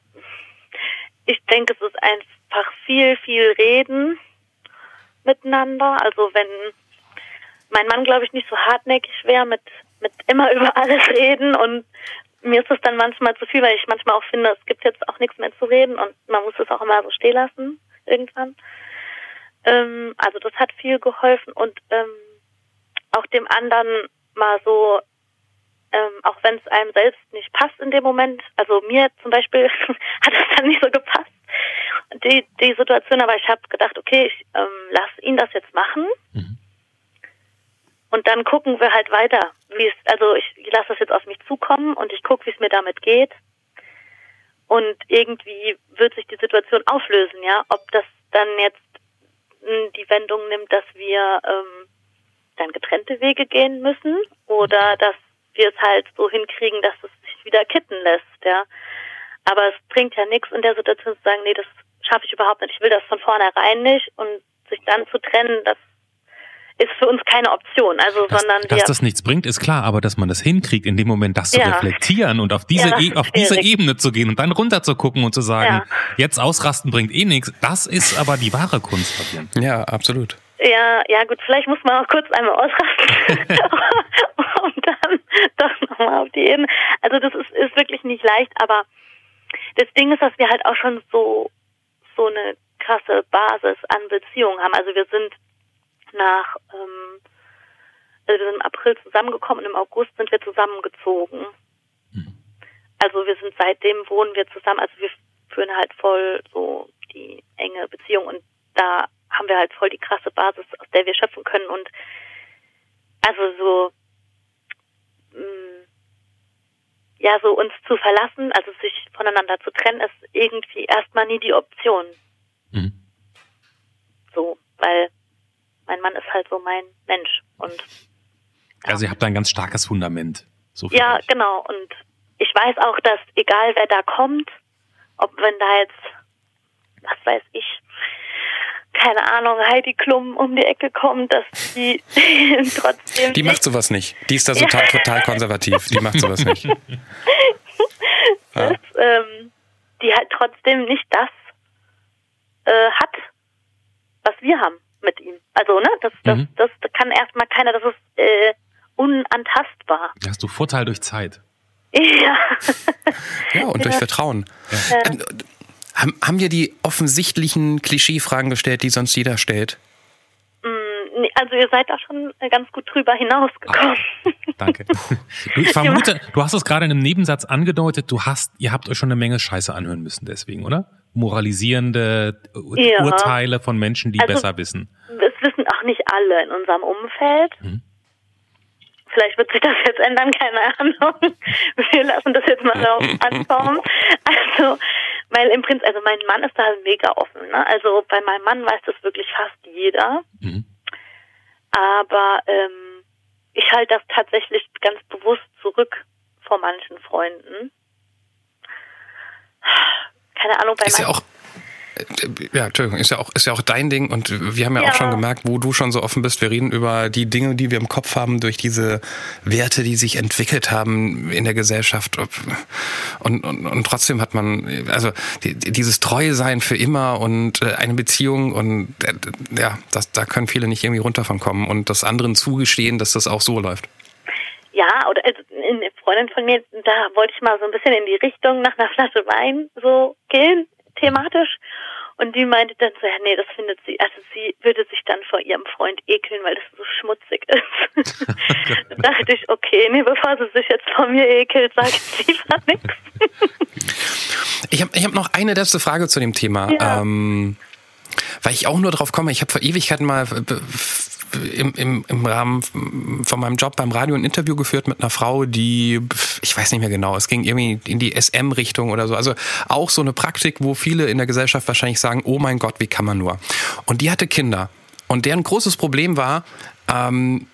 Speaker 4: ich denke, es ist einfach viel, viel Reden miteinander. Also wenn mein Mann, glaube ich, nicht so hartnäckig wäre mit mit immer über alles reden und mir ist es dann manchmal zu viel, weil ich manchmal auch finde, es gibt jetzt auch nichts mehr zu reden und man muss es auch immer so stehen lassen irgendwann. Ähm, also das hat viel geholfen und ähm, auch dem anderen mal so, ähm, auch wenn es einem selbst nicht passt in dem Moment, also mir zum Beispiel [laughs] hat es dann nicht so gepasst, die, die Situation, aber ich habe gedacht, okay, ich ähm, lass ihn das jetzt machen. Mhm und dann gucken wir halt weiter, wie es, also ich lasse das jetzt auf mich zukommen und ich gucke, wie es mir damit geht. Und irgendwie wird sich die Situation auflösen, ja. Ob das dann jetzt die Wendung nimmt, dass wir ähm, dann getrennte Wege gehen müssen oder dass wir es halt so hinkriegen, dass es sich wieder kitten lässt, ja. Aber es bringt ja nichts in der Situation zu sagen, nee, das schaffe ich überhaupt nicht, ich will das von vornherein nicht und sich dann zu trennen, das ist für uns keine Option. Also,
Speaker 2: dass,
Speaker 4: sondern
Speaker 2: dass das nichts bringt, ist klar, aber dass man das hinkriegt, in dem Moment das zu ja. reflektieren und auf diese, ja, e auf diese Ebene zu gehen und dann runter zu gucken und zu sagen, ja. jetzt ausrasten bringt eh nichts, das ist aber die wahre Kunst.
Speaker 1: Ja, absolut.
Speaker 4: Ja, ja gut, vielleicht muss man auch kurz einmal ausrasten und [laughs] dann doch nochmal auf die Ebene. Also das ist, ist wirklich nicht leicht, aber das Ding ist, dass wir halt auch schon so so eine krasse Basis an Beziehungen haben. Also wir sind nach, ähm, also wir sind im April zusammengekommen und im August sind wir zusammengezogen. Mhm. Also wir sind seitdem wohnen wir zusammen, also wir führen halt voll so die enge Beziehung und da haben wir halt voll die krasse Basis, aus der wir schöpfen können und also so mh, mm, ja, so uns zu verlassen, also sich voneinander zu trennen, ist irgendwie erstmal nie die Option. Mhm. So, weil mein Mann ist halt so mein Mensch. Und
Speaker 2: ja. Also ihr habt da ein ganz starkes Fundament.
Speaker 4: So ja, euch. genau. Und ich weiß auch, dass egal wer da kommt, ob wenn da jetzt, was weiß ich, keine Ahnung, Heidi Klum um die Ecke kommt, dass die [laughs] trotzdem.
Speaker 1: Die macht sowas nicht. Die ist da so ja. total konservativ. Die macht sowas nicht. [laughs]
Speaker 4: dass, ähm, die halt trotzdem nicht das äh, hat, was wir haben mit ihm. Also, ne, das, das, mhm. das, kann erstmal keiner, das ist äh, unantastbar.
Speaker 2: Da hast du Vorteil durch Zeit. [laughs]
Speaker 4: Ja.
Speaker 1: ja, und durch Vertrauen. Ja. Ähm, haben, haben dir die offensichtlichen Klischeefragen gestellt, die sonst jeder stellt?
Speaker 4: Also ihr seid da schon ganz gut drüber hinausgekommen.
Speaker 2: Ach, danke. [laughs] Du, ich vermute, du hast es gerade in einem Nebensatz angedeutet, du hast, ihr habt euch schon eine Menge Scheiße anhören müssen deswegen, oder? moralisierende ja. Urteile von Menschen, die also, besser wissen.
Speaker 4: Das wissen auch nicht alle in unserem Umfeld. Hm. Vielleicht wird sich das jetzt ändern, keine Ahnung. [laughs] Wir lassen das jetzt mal darauf ankommen. Also, weil im Prinzip, also mein Mann ist da mega offen. Ne? Also bei meinem Mann weiß das wirklich fast jeder. Mhm. Aber ähm, ich halte das tatsächlich ganz bewusst zurück vor manchen Freunden. Keine Ahnung, bei
Speaker 1: ist ja auch ja, Entschuldigung, ist ja auch, ist ja auch dein Ding und wir haben ja, ja, auch schon gemerkt, wo du schon so offen bist. Wir reden über die Dinge, die wir im Kopf haben durch diese Werte, die sich entwickelt haben in der Gesellschaft. Und, und, und trotzdem hat man, also die, dieses Treue sein für immer und äh, eine Beziehung und äh, ja, das, da können viele nicht irgendwie runter von kommen und das anderen zugestehen, dass das auch so läuft.
Speaker 4: Ja, oder also eine Freundin von mir, da wollte ich mal so ein bisschen in die Richtung nach einer Flasche Wein so gehen, thematisch. Und die meinte dann so, ja, nee, das findet sie, also sie würde sich dann vor ihrem Freund ekeln, weil das so schmutzig ist. [laughs] da dachte ich, okay, nee, bevor sie sich jetzt vor mir ekelt, sage ich lieber
Speaker 1: nichts. Ich habe ich hab noch eine letzte Frage zu dem Thema. Ja. Ähm, weil ich auch nur drauf komme, ich habe vor Ewigkeiten mal im, im, im Rahmen von meinem Job beim Radio ein Interview geführt mit einer Frau, die, ich weiß nicht mehr genau, es ging irgendwie in die SM-Richtung oder so. Also auch so eine Praktik, wo viele in der Gesellschaft wahrscheinlich sagen, oh mein Gott, wie kann man nur? Und die hatte Kinder. Und deren großes Problem war, ähm,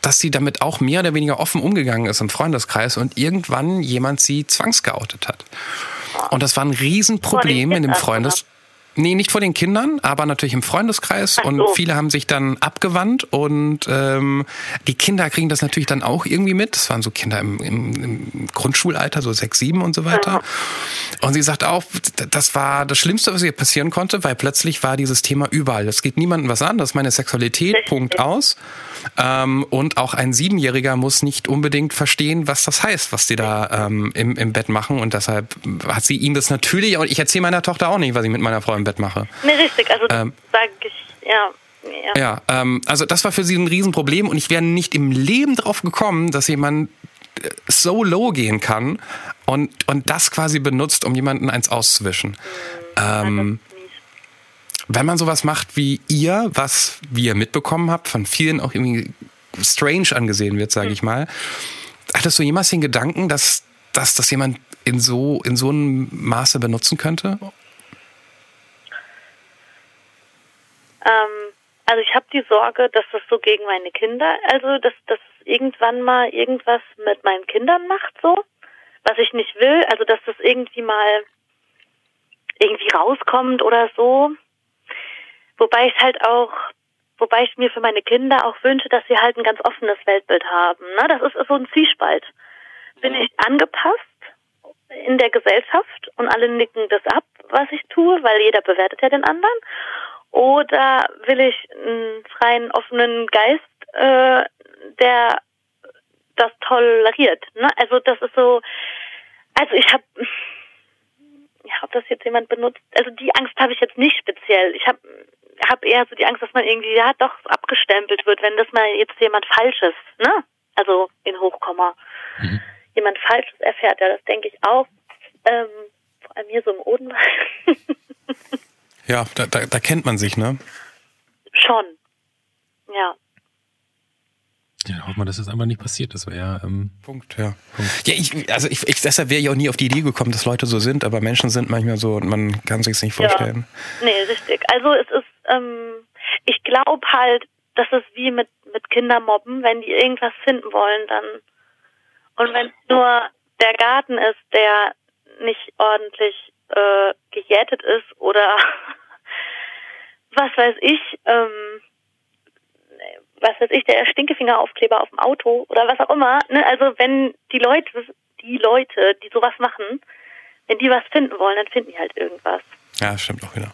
Speaker 1: dass sie damit auch mehr oder weniger offen umgegangen ist im Freundeskreis und irgendwann jemand sie zwangsgeoutet hat. Und das war ein Riesenproblem in dem Freundeskreis. Nee, nicht vor den Kindern, aber natürlich im Freundeskreis.
Speaker 4: So.
Speaker 1: Und viele haben sich dann abgewandt und ähm, die Kinder kriegen das natürlich dann auch irgendwie mit. Das waren so Kinder im, im, im Grundschulalter, so sechs, sieben und so weiter. Und sie sagt auch, das war das Schlimmste, was ihr passieren konnte, weil plötzlich war dieses Thema überall. Das geht niemandem was an, das ist meine Sexualität. Punkt aus. Ähm, und auch ein Siebenjähriger muss nicht unbedingt verstehen, was das heißt, was die da ähm, im, im Bett machen. Und deshalb hat sie ihm das natürlich, und ich erzähle meiner Tochter auch nicht, was ich mit meiner Frau im Bett mache.
Speaker 4: Nee, richtig, also
Speaker 1: Ähm.
Speaker 4: sag ich, ja. ja.
Speaker 1: Ja, ähm, also das war für sie ein Riesenproblem und ich wäre nicht im Leben drauf gekommen, dass jemand äh, so low gehen kann und, und das quasi benutzt, um jemanden eins auszuwischen. Ähm, wenn man sowas macht wie ihr, was wie ihr mitbekommen habt, von vielen auch irgendwie strange angesehen wird, sage ich mal, hattest du jemals den Gedanken, dass, dass das jemand in so, in so einem Maße benutzen könnte?
Speaker 4: Ähm, also ich habe die Sorge, dass das so gegen meine Kinder, also dass das irgendwann mal irgendwas mit meinen Kindern macht, so, was ich nicht will, also dass das irgendwie mal irgendwie rauskommt oder so. Wobei ich halt auch, wobei ich mir für meine Kinder auch wünsche, dass sie halt ein ganz offenes Weltbild haben. Ne? Das ist so ein Zwiespalt. Bin ich angepasst in der Gesellschaft und alle nicken das ab, was ich tue, weil jeder bewertet ja den anderen? Oder will ich einen freien, offenen Geist, äh, der das toleriert? Ne? Also das ist so, also ich habe, ja, ob das jetzt jemand benutzt, also die Angst habe ich jetzt nicht speziell. Ich habe hab eher so die Angst, dass man irgendwie, ja, doch abgestempelt wird, wenn das mal jetzt jemand Falsches, ne? Also in Hochkomma. Jemand Falsches erfährt, ja, das denke ich auch. Ähm, vor allem hier so im Odenwald. [laughs]
Speaker 1: Ja, da, da, da kennt man sich, ne?
Speaker 4: Schon. Ja.
Speaker 2: Ja, hoffen wir, dass das einfach nicht passiert. Das wäre ja. Ähm,
Speaker 1: Punkt, ja. Ja, ich, also ich, ich deshalb wäre ich auch nie auf die Idee gekommen, dass Leute so sind, aber Menschen sind manchmal so und man kann sich nicht vorstellen.
Speaker 4: Ja. Nee, richtig. Also es ist, ähm, ich glaube halt, das ist wie mit, mit Kindermobben, wenn die irgendwas finden wollen, dann und wenn nur der Garten ist, der nicht ordentlich äh, gejätet ist oder [laughs] was weiß ich, ähm, was weiß ich, der Stinkefingeraufkleber auf dem Auto oder was auch immer. Ne? Also wenn die Leute, die Leute, die sowas machen, wenn die was finden wollen, dann finden die halt irgendwas.
Speaker 1: Ja, stimmt auch wieder.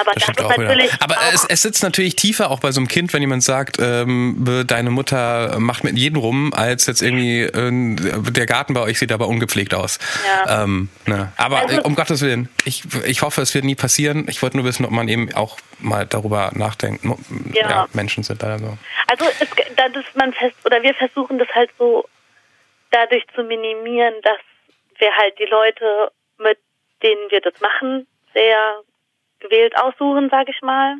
Speaker 4: Aber
Speaker 1: Das
Speaker 4: das, ist
Speaker 1: auch wieder.
Speaker 4: natürlich
Speaker 1: Aber es, es sitzt natürlich tiefer auch bei so einem Kind, wenn jemand sagt, ähm, deine Mutter macht mit jedem rum, als jetzt irgendwie äh, der Garten bei euch sieht aber ungepflegt aus.
Speaker 4: Ja.
Speaker 1: Ähm, ne. Aber
Speaker 4: Also-
Speaker 1: äh, um Gottes Willen, ich, ich hoffe, es wird nie passieren. Ich wollte nur wissen, ob man eben auch mal darüber nachdenkt. Mo-
Speaker 4: Ja.
Speaker 1: Menschen sind da so.
Speaker 4: Also es, das ist man fest oder wir versuchen das halt so dadurch zu minimieren, dass wir halt die Leute, mit denen wir das machen, sehr gewählt aussuchen, sage ich mal.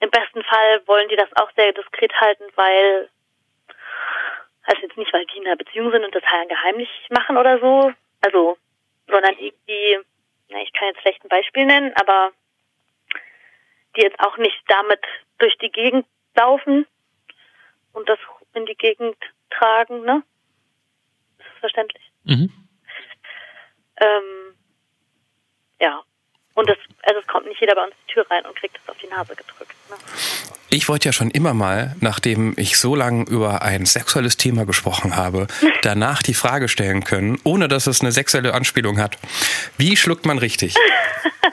Speaker 4: Im besten Fall wollen die das auch sehr diskret halten, weil also jetzt nicht, weil die in einer Beziehung sind und das halt geheimlich machen oder so, also sondern irgendwie, na, ich kann jetzt schlecht ein Beispiel nennen, aber die jetzt auch nicht damit durch die Gegend laufen und das in die Gegend tragen, ne? Ist das verständlich?
Speaker 2: mhm.
Speaker 4: Ähm, ja. Und das, also es kommt nicht jeder bei uns die Tür rein und kriegt das auf die Nase gedrückt. Ne?
Speaker 1: Ich wollte ja schon immer mal, nachdem ich so lange über ein sexuelles Thema gesprochen habe, [laughs] danach die Frage stellen können, ohne dass es eine sexuelle Anspielung hat. Wie schluckt man richtig?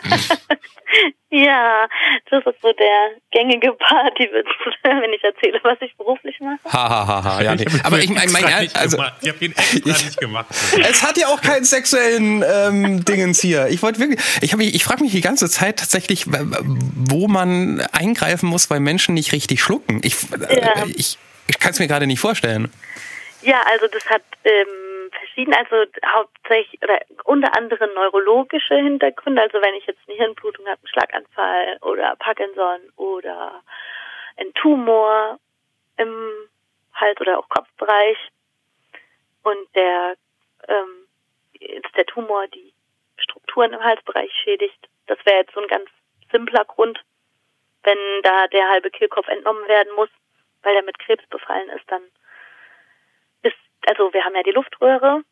Speaker 1: [laughs]
Speaker 4: Ja, das ist so der gängige Partywitz, [laughs] wenn ich erzähle, was ich beruflich mache.
Speaker 1: Ha, ha, ha, ha. Ja, nee. Aber ich meine, mein, also,
Speaker 2: gemacht. ich habe ihn extra [laughs] nicht gemacht.
Speaker 1: es hat ja auch keinen sexuellen ähm, Dingens hier. Ich wollte wirklich, ich, hab mich- ich frage mich die ganze Zeit tatsächlich, wo man eingreifen muss, weil Menschen nicht richtig schlucken. Ich, äh,
Speaker 4: Ja.
Speaker 1: ich, ich kann es mir gerade nicht vorstellen.
Speaker 4: Ja, also das hat ähm, verschiedene, also hauptsächlich oder unter anderem neurologische Hintergründe. Also wenn ich jetzt eine Hirnblutung habe, einen Schlaganfall oder Parkinson oder einen Tumor im Hals- oder auch Kopfbereich und der ähm, jetzt der Tumor die Strukturen im Halsbereich schädigt, das wäre jetzt so ein ganz simpler Grund, wenn da der halbe Kehlkopf entnommen werden muss, weil der mit Krebs befallen ist, dann also wir haben ja die Luftröhre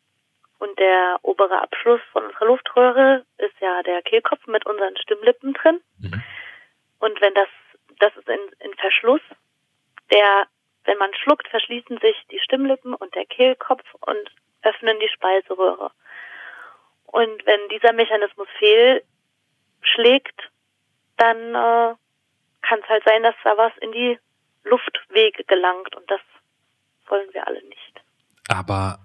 Speaker 4: und der obere Abschluss von unserer Luftröhre ist ja der Kehlkopf mit unseren Stimmlippen drin.
Speaker 2: Mhm.
Speaker 4: Und wenn das, das ist in, in Verschluss, der, wenn man schluckt, verschließen sich die Stimmlippen und der Kehlkopf und öffnen die Speiseröhre. Und wenn dieser Mechanismus fehlschlägt, dann äh, kann es halt sein, dass da was in die Luftwege gelangt und das wollen wir alle nicht.
Speaker 2: Aber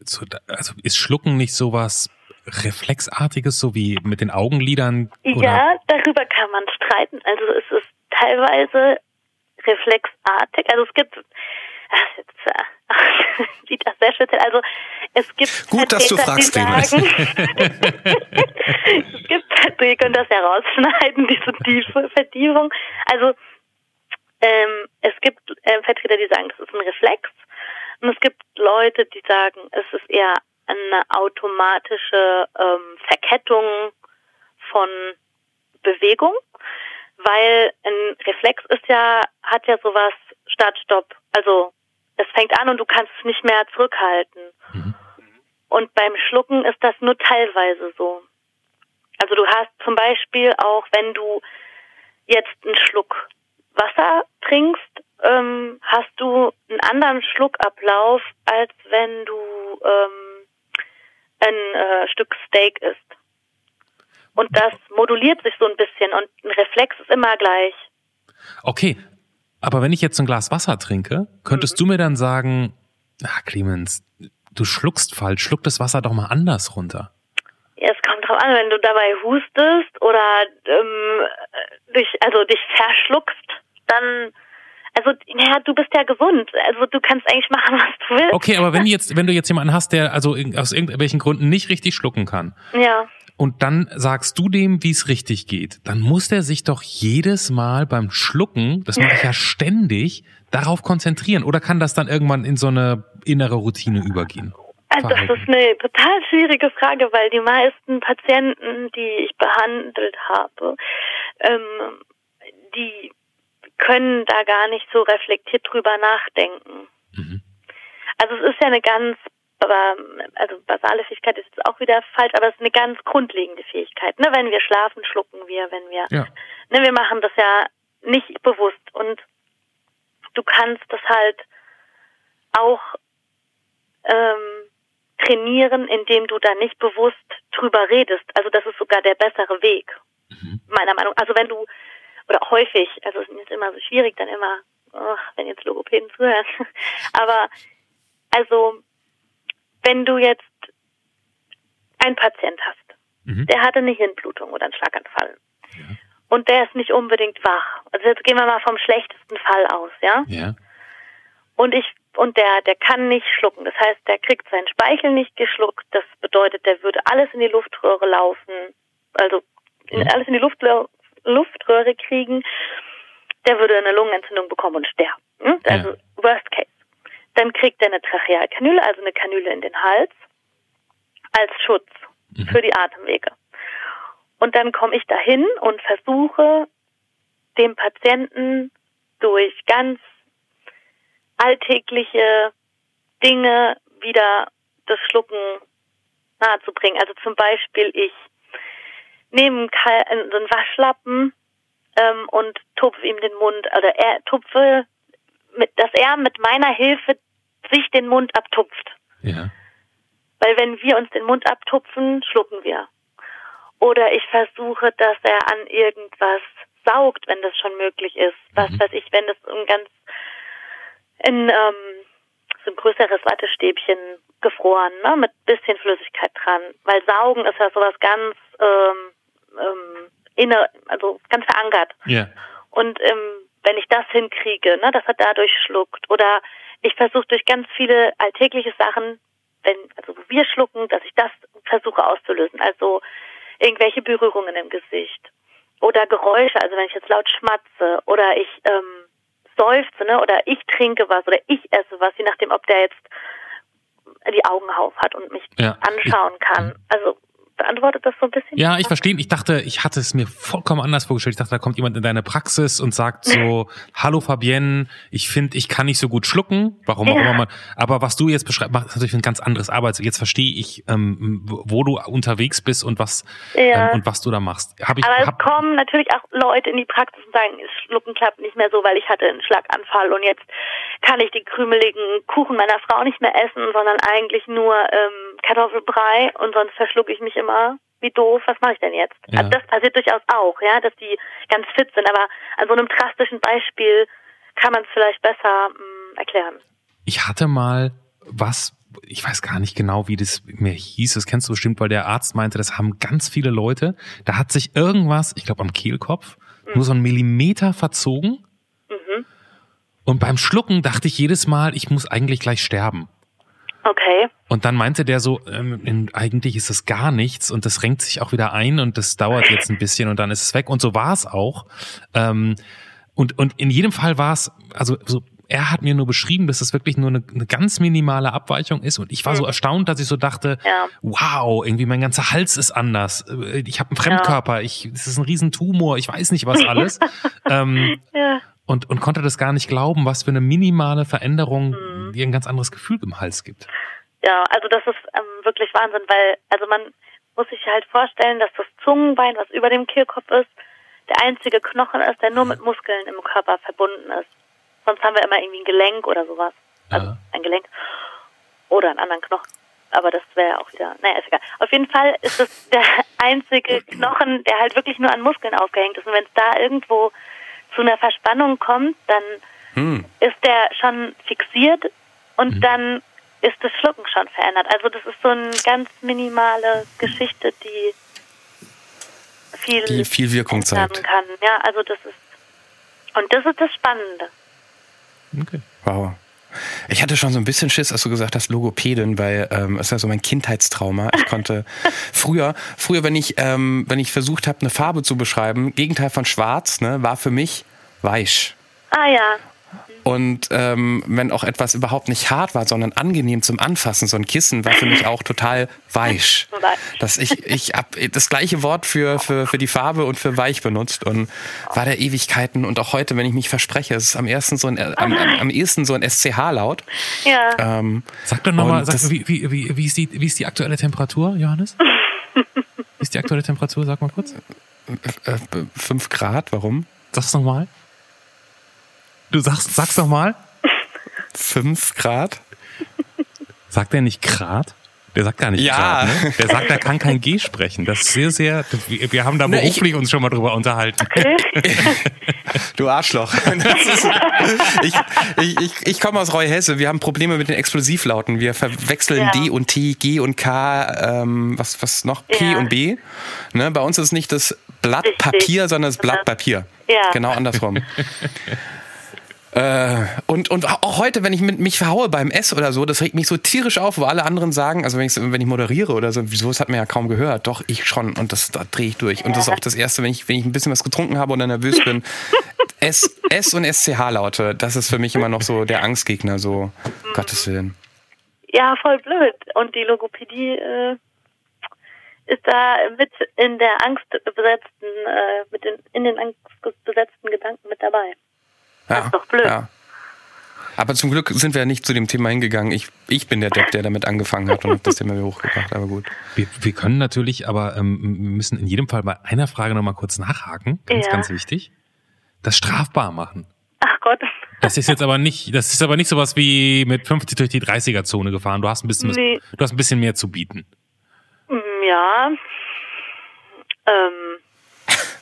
Speaker 2: so, also ist Schlucken nicht sowas Reflexartiges, so wie mit den Augenlidern? Oder?
Speaker 4: Ja, darüber kann man streiten. Also es ist teilweise reflexartig. Also es gibt ach, jetzt, äh, [laughs] sieht das sehr speziell. Also es gibt
Speaker 1: Gut, dass du fragst,
Speaker 4: die sagen, [laughs] es gibt ihr könnt das ja rausschneiden, diese tiefe Vertiefung. Also ähm, es gibt äh, Vertreter, die sagen, das ist ein Reflex. Und es gibt Leute, die sagen, es ist eher eine automatische ähm, Verkettung von Bewegung, weil ein Reflex ist ja, hat ja sowas Start, Stopp. Also es fängt an und du kannst es nicht mehr zurückhalten.
Speaker 2: Mhm.
Speaker 4: Und beim Schlucken ist das nur teilweise so. Also du hast zum Beispiel auch, wenn du jetzt einen Schluck Wasser trinkst, ähm, hast du einen anderen Schluckablauf, als wenn du ähm, ein äh, Stück Steak isst. Und das moduliert sich so ein bisschen und ein Reflex ist immer gleich.
Speaker 2: Okay, aber wenn ich jetzt ein Glas Wasser trinke, könntest
Speaker 4: Mhm.
Speaker 2: du mir dann sagen, ah, Clemens, du schluckst falsch, schluck das Wasser doch mal anders runter.
Speaker 4: Ja, es kommt drauf an, wenn du dabei hustest oder ähm, dich, also dich verschluckst, dann, also, naja, du bist ja gesund. Also du kannst eigentlich machen, [laughs] was du willst.
Speaker 2: Okay, aber wenn jetzt, wenn du jetzt jemanden hast, der also aus irgendwelchen Gründen nicht richtig schlucken kann,
Speaker 4: Ja.
Speaker 2: und dann sagst du dem, wie es richtig geht, dann muss der sich doch jedes Mal beim Schlucken, das mache ich ja [laughs] ständig, darauf konzentrieren. Oder kann das dann irgendwann in so eine innere Routine übergehen?
Speaker 4: Also das ist eine total schwierige Frage, weil die meisten Patienten, die ich behandelt habe, ähm, die können da gar nicht so reflektiert drüber nachdenken.
Speaker 2: Mhm.
Speaker 4: Also es ist ja eine ganz, aber also basale Fähigkeit ist jetzt auch wieder falsch, aber es ist eine ganz grundlegende Fähigkeit. Ne? Wenn wir schlafen, schlucken wir, wenn wir,
Speaker 2: Ja.
Speaker 4: ne, wir machen das ja nicht bewusst und du kannst das halt auch ähm, trainieren, indem du da nicht bewusst drüber redest. Also das ist sogar der bessere Weg,
Speaker 2: Mhm.
Speaker 4: meiner Meinung. Also wenn du oder häufig, also es ist immer so schwierig, dann immer, ach, wenn jetzt Logopäden zuhören. [laughs] Aber also wenn du jetzt einen Patient hast,
Speaker 2: Mhm.
Speaker 4: der hatte eine Hirnblutung oder einen Schlaganfall. Und der ist nicht unbedingt wach. Also jetzt gehen wir mal vom schlechtesten Fall aus, ja?
Speaker 2: Ja.
Speaker 4: Und ich und der der kann nicht schlucken. Das heißt, der kriegt seinen Speichel nicht geschluckt. Das bedeutet, der würde alles in die Luftröhre laufen, also in, alles in die Luftröhre, Luftröhre kriegen. Der würde eine Lungenentzündung bekommen und sterben. Hm?
Speaker 2: Ja.
Speaker 4: Also worst case. Dann kriegt er eine Trachealkanüle, also eine Kanüle in den Hals, als Schutz
Speaker 2: Mhm.
Speaker 4: für die Atemwege. Und dann komme ich dahin und versuche dem Patienten durch ganz alltägliche Dinge wieder das Schlucken nahezubringen. Also zum Beispiel ich nehme kal- äh, so einen Waschlappen ähm, und tupfe ihm den Mund oder er tupfe, mit, dass er mit meiner Hilfe sich den Mund abtupft.
Speaker 2: Ja.
Speaker 4: Weil wenn wir uns den Mund abtupfen, schlucken wir. Oder ich versuche, dass er an irgendwas saugt, wenn das schon möglich ist. Was
Speaker 2: Mhm.
Speaker 4: weiß ich, wenn das ein ganz in ähm, so ein größeres Wattestäbchen gefroren, ne, mit bisschen Flüssigkeit dran. Weil Saugen ist ja sowas ganz ähm, ähm, inne, also ganz verankert.
Speaker 2: Ja.
Speaker 4: Und ähm, wenn ich das hinkriege, ne, dass er dadurch schluckt, oder ich versuche durch ganz viele alltägliche Sachen, wenn, also wir schlucken, dass ich das versuche auszulösen. Also irgendwelche Berührungen im Gesicht. Oder Geräusche, also wenn ich jetzt laut schmatze oder ich ähm, seufze, ne, oder ich trinke was oder ich esse was, je nachdem, ob der jetzt die Augen auf hat und mich
Speaker 2: Ja.
Speaker 4: anschauen kann. Also beantwortet das so ein bisschen?
Speaker 2: Ja, ich verstehe. Ich dachte, ich hatte es mir vollkommen anders vorgestellt. Ich dachte, da kommt jemand in deine Praxis und sagt so, [laughs] hallo Fabienne, ich finde, ich kann nicht so gut schlucken. Warum auch
Speaker 4: Ja.
Speaker 2: immer man. Aber was du jetzt beschreibst, macht natürlich ein ganz anderes Arbeit. Jetzt verstehe ich, ähm, wo du unterwegs bist und was
Speaker 4: Ja.
Speaker 2: ähm, und was du da machst. Hab ich,
Speaker 4: Aber es
Speaker 2: hab,
Speaker 4: kommen natürlich auch Leute in die Praxis und sagen, Schlucken klappt nicht mehr so, weil ich hatte einen Schlaganfall und jetzt kann ich die krümeligen Kuchen meiner Frau nicht mehr essen, sondern eigentlich nur ähm, Kartoffelbrei und sonst verschlucke ich mich immer. Wie doof, was mache ich denn jetzt?
Speaker 2: Ja.
Speaker 4: Also das passiert durchaus auch, ja, dass die ganz fit sind, aber an so einem drastischen Beispiel kann man es vielleicht besser mh, erklären.
Speaker 2: ich hatte mal was, ich weiß gar nicht genau, wie das mir hieß. Das kennst du bestimmt, weil der Arzt meinte, das haben ganz viele Leute. Da hat sich irgendwas, ich glaube am Kehlkopf, nur so einen Millimeter verzogen.
Speaker 4: Mhm.
Speaker 2: Und beim Schlucken dachte ich jedes Mal, ich muss eigentlich gleich sterben.
Speaker 4: Okay.
Speaker 2: Und dann meinte der so, ähm, eigentlich ist es gar nichts und das renkt sich auch wieder ein und das dauert jetzt ein bisschen und dann ist es weg. Und so war es auch. Ähm, und, und in jedem Fall war es, also so, er hat mir nur beschrieben, dass es wirklich nur eine, eine ganz minimale Abweichung ist. Und ich war so erstaunt, dass ich so dachte,
Speaker 4: Ja.
Speaker 2: wow, irgendwie mein ganzer Hals ist anders. Äh, Ich habe einen Fremdkörper, ich, das ist ein Riesentumor, ich weiß nicht was [laughs] alles. ähm,
Speaker 4: Ja.
Speaker 2: Und, und konnte das gar nicht glauben, was für eine minimale Veränderung
Speaker 4: Mhm.
Speaker 2: dir ein ganz anderes Gefühl im Hals gibt.
Speaker 4: Ja, also das ist ähm, wirklich Wahnsinn, weil also man muss sich halt vorstellen, dass das Zungenbein, was über dem Kehlkopf ist, der einzige Knochen ist, der nur mit Muskeln im Körper verbunden ist. Sonst haben wir immer irgendwie ein Gelenk oder sowas. Also
Speaker 2: Ja.
Speaker 4: ein Gelenk oder einen anderen Knochen. Aber das wäre auch wieder, naja, ist egal. Auf jeden Fall ist es der [laughs] einzige Knochen, der halt wirklich nur an Muskeln aufgehängt ist. Und wenn es da irgendwo zu einer Verspannung kommt, dann
Speaker 1: Hm.
Speaker 4: ist der schon fixiert und dann ist das Schlucken schon verändert. Also das ist so eine ganz minimale Geschichte, die viel,
Speaker 1: Die viel Wirkung
Speaker 4: ändern
Speaker 1: zeigt.
Speaker 4: kann. Ja, also das ist und das ist das Spannende.
Speaker 2: Okay.
Speaker 1: Wow. Ich hatte schon so ein bisschen Schiss, als du gesagt hast, Logopädin, weil ähm, es ist ja so mein Kindheitstrauma. Ich konnte [laughs] früher, früher, wenn ich, ähm, wenn ich versucht habe, eine Farbe zu beschreiben, Gegenteil von Schwarz, ne, war für mich weich.
Speaker 4: Ah ja,
Speaker 1: Und ähm, wenn auch etwas überhaupt nicht hart war, sondern angenehm zum Anfassen, so ein Kissen war für mich auch total weich. [laughs]
Speaker 4: Weich.
Speaker 1: Dass ich, ich hab das gleiche Wort für, für, für die Farbe und für weich benutzt und war der Ewigkeiten und auch heute, wenn ich mich verspreche, es ist am ersten so ein, am, am, am ehesten so ein SCH-Laut.
Speaker 4: ja.
Speaker 1: Ähm,
Speaker 2: Sag doch nochmal, wie, wie, wie, wie, ist die, wie ist die aktuelle Temperatur, Johannes? [laughs] wie ist die aktuelle Temperatur? Sag mal kurz.
Speaker 1: äh, fünf Grad, warum?
Speaker 2: Sag's nochmal. Du sagst, sag's nochmal.
Speaker 1: Fünf Grad?
Speaker 2: Sagt er nicht Grad? Der sagt gar nicht
Speaker 1: Ja.
Speaker 2: Grad, ne? Der sagt, er kann kein G sprechen. Das ist sehr, sehr, wir haben da
Speaker 1: Ne, ich-
Speaker 2: beruflich uns schon mal drüber unterhalten. [laughs]
Speaker 1: Du Arschloch. Das ist, ich ich, ich, ich komme aus Reuhesse. Wir haben Probleme mit den Explosivlauten. Wir verwechseln
Speaker 4: Ja.
Speaker 1: D und T, G und K, ähm, was, was noch? P
Speaker 4: Ja.
Speaker 1: und B. Ne? Bei uns ist nicht das Blatt
Speaker 4: Richtig.
Speaker 1: Papier, sondern das Blatt Papier.
Speaker 4: Ja.
Speaker 1: Genau andersrum. [laughs] Äh, und, und auch heute, wenn ich mit mich verhaue beim S oder so, das regt mich so tierisch auf, wo alle anderen sagen, also wenn ich, wenn ich moderiere oder so, wieso, das hat man ja kaum gehört. Doch, ich schon. Und das, da drehe ich durch. Und das ist auch das Erste, wenn ich, wenn ich ein bisschen was getrunken habe oder nervös bin. [laughs] S, S und SCH-Laute, das ist für mich immer noch so der Angstgegner, so, Gottes Willen.
Speaker 4: ja, voll blöd. Und die Logopädie äh, ist da mit in der angstbesetzten, äh, mit den, in den angstbesetzten Gedanken mit dabei.
Speaker 1: Ja,
Speaker 4: ist doch blöd.
Speaker 1: Ja. Aber zum Glück sind wir nicht zu dem Thema hingegangen. Ich, ich bin der Depp, der damit angefangen hat und das Thema wieder hochgebracht, aber gut.
Speaker 2: Wir, wir können natürlich, aber ähm, wir müssen in jedem Fall bei einer Frage nochmal kurz nachhaken. Ganz,
Speaker 4: Ja.
Speaker 2: ganz wichtig. Das strafbar machen.
Speaker 4: Ach Gott.
Speaker 2: Das ist jetzt aber nicht, das ist aber nicht sowas wie mit 50 durch die 30er-Zone gefahren. Du hast ein bisschen,
Speaker 4: Nee.
Speaker 2: du hast ein bisschen mehr zu bieten.
Speaker 4: Ja. Ähm,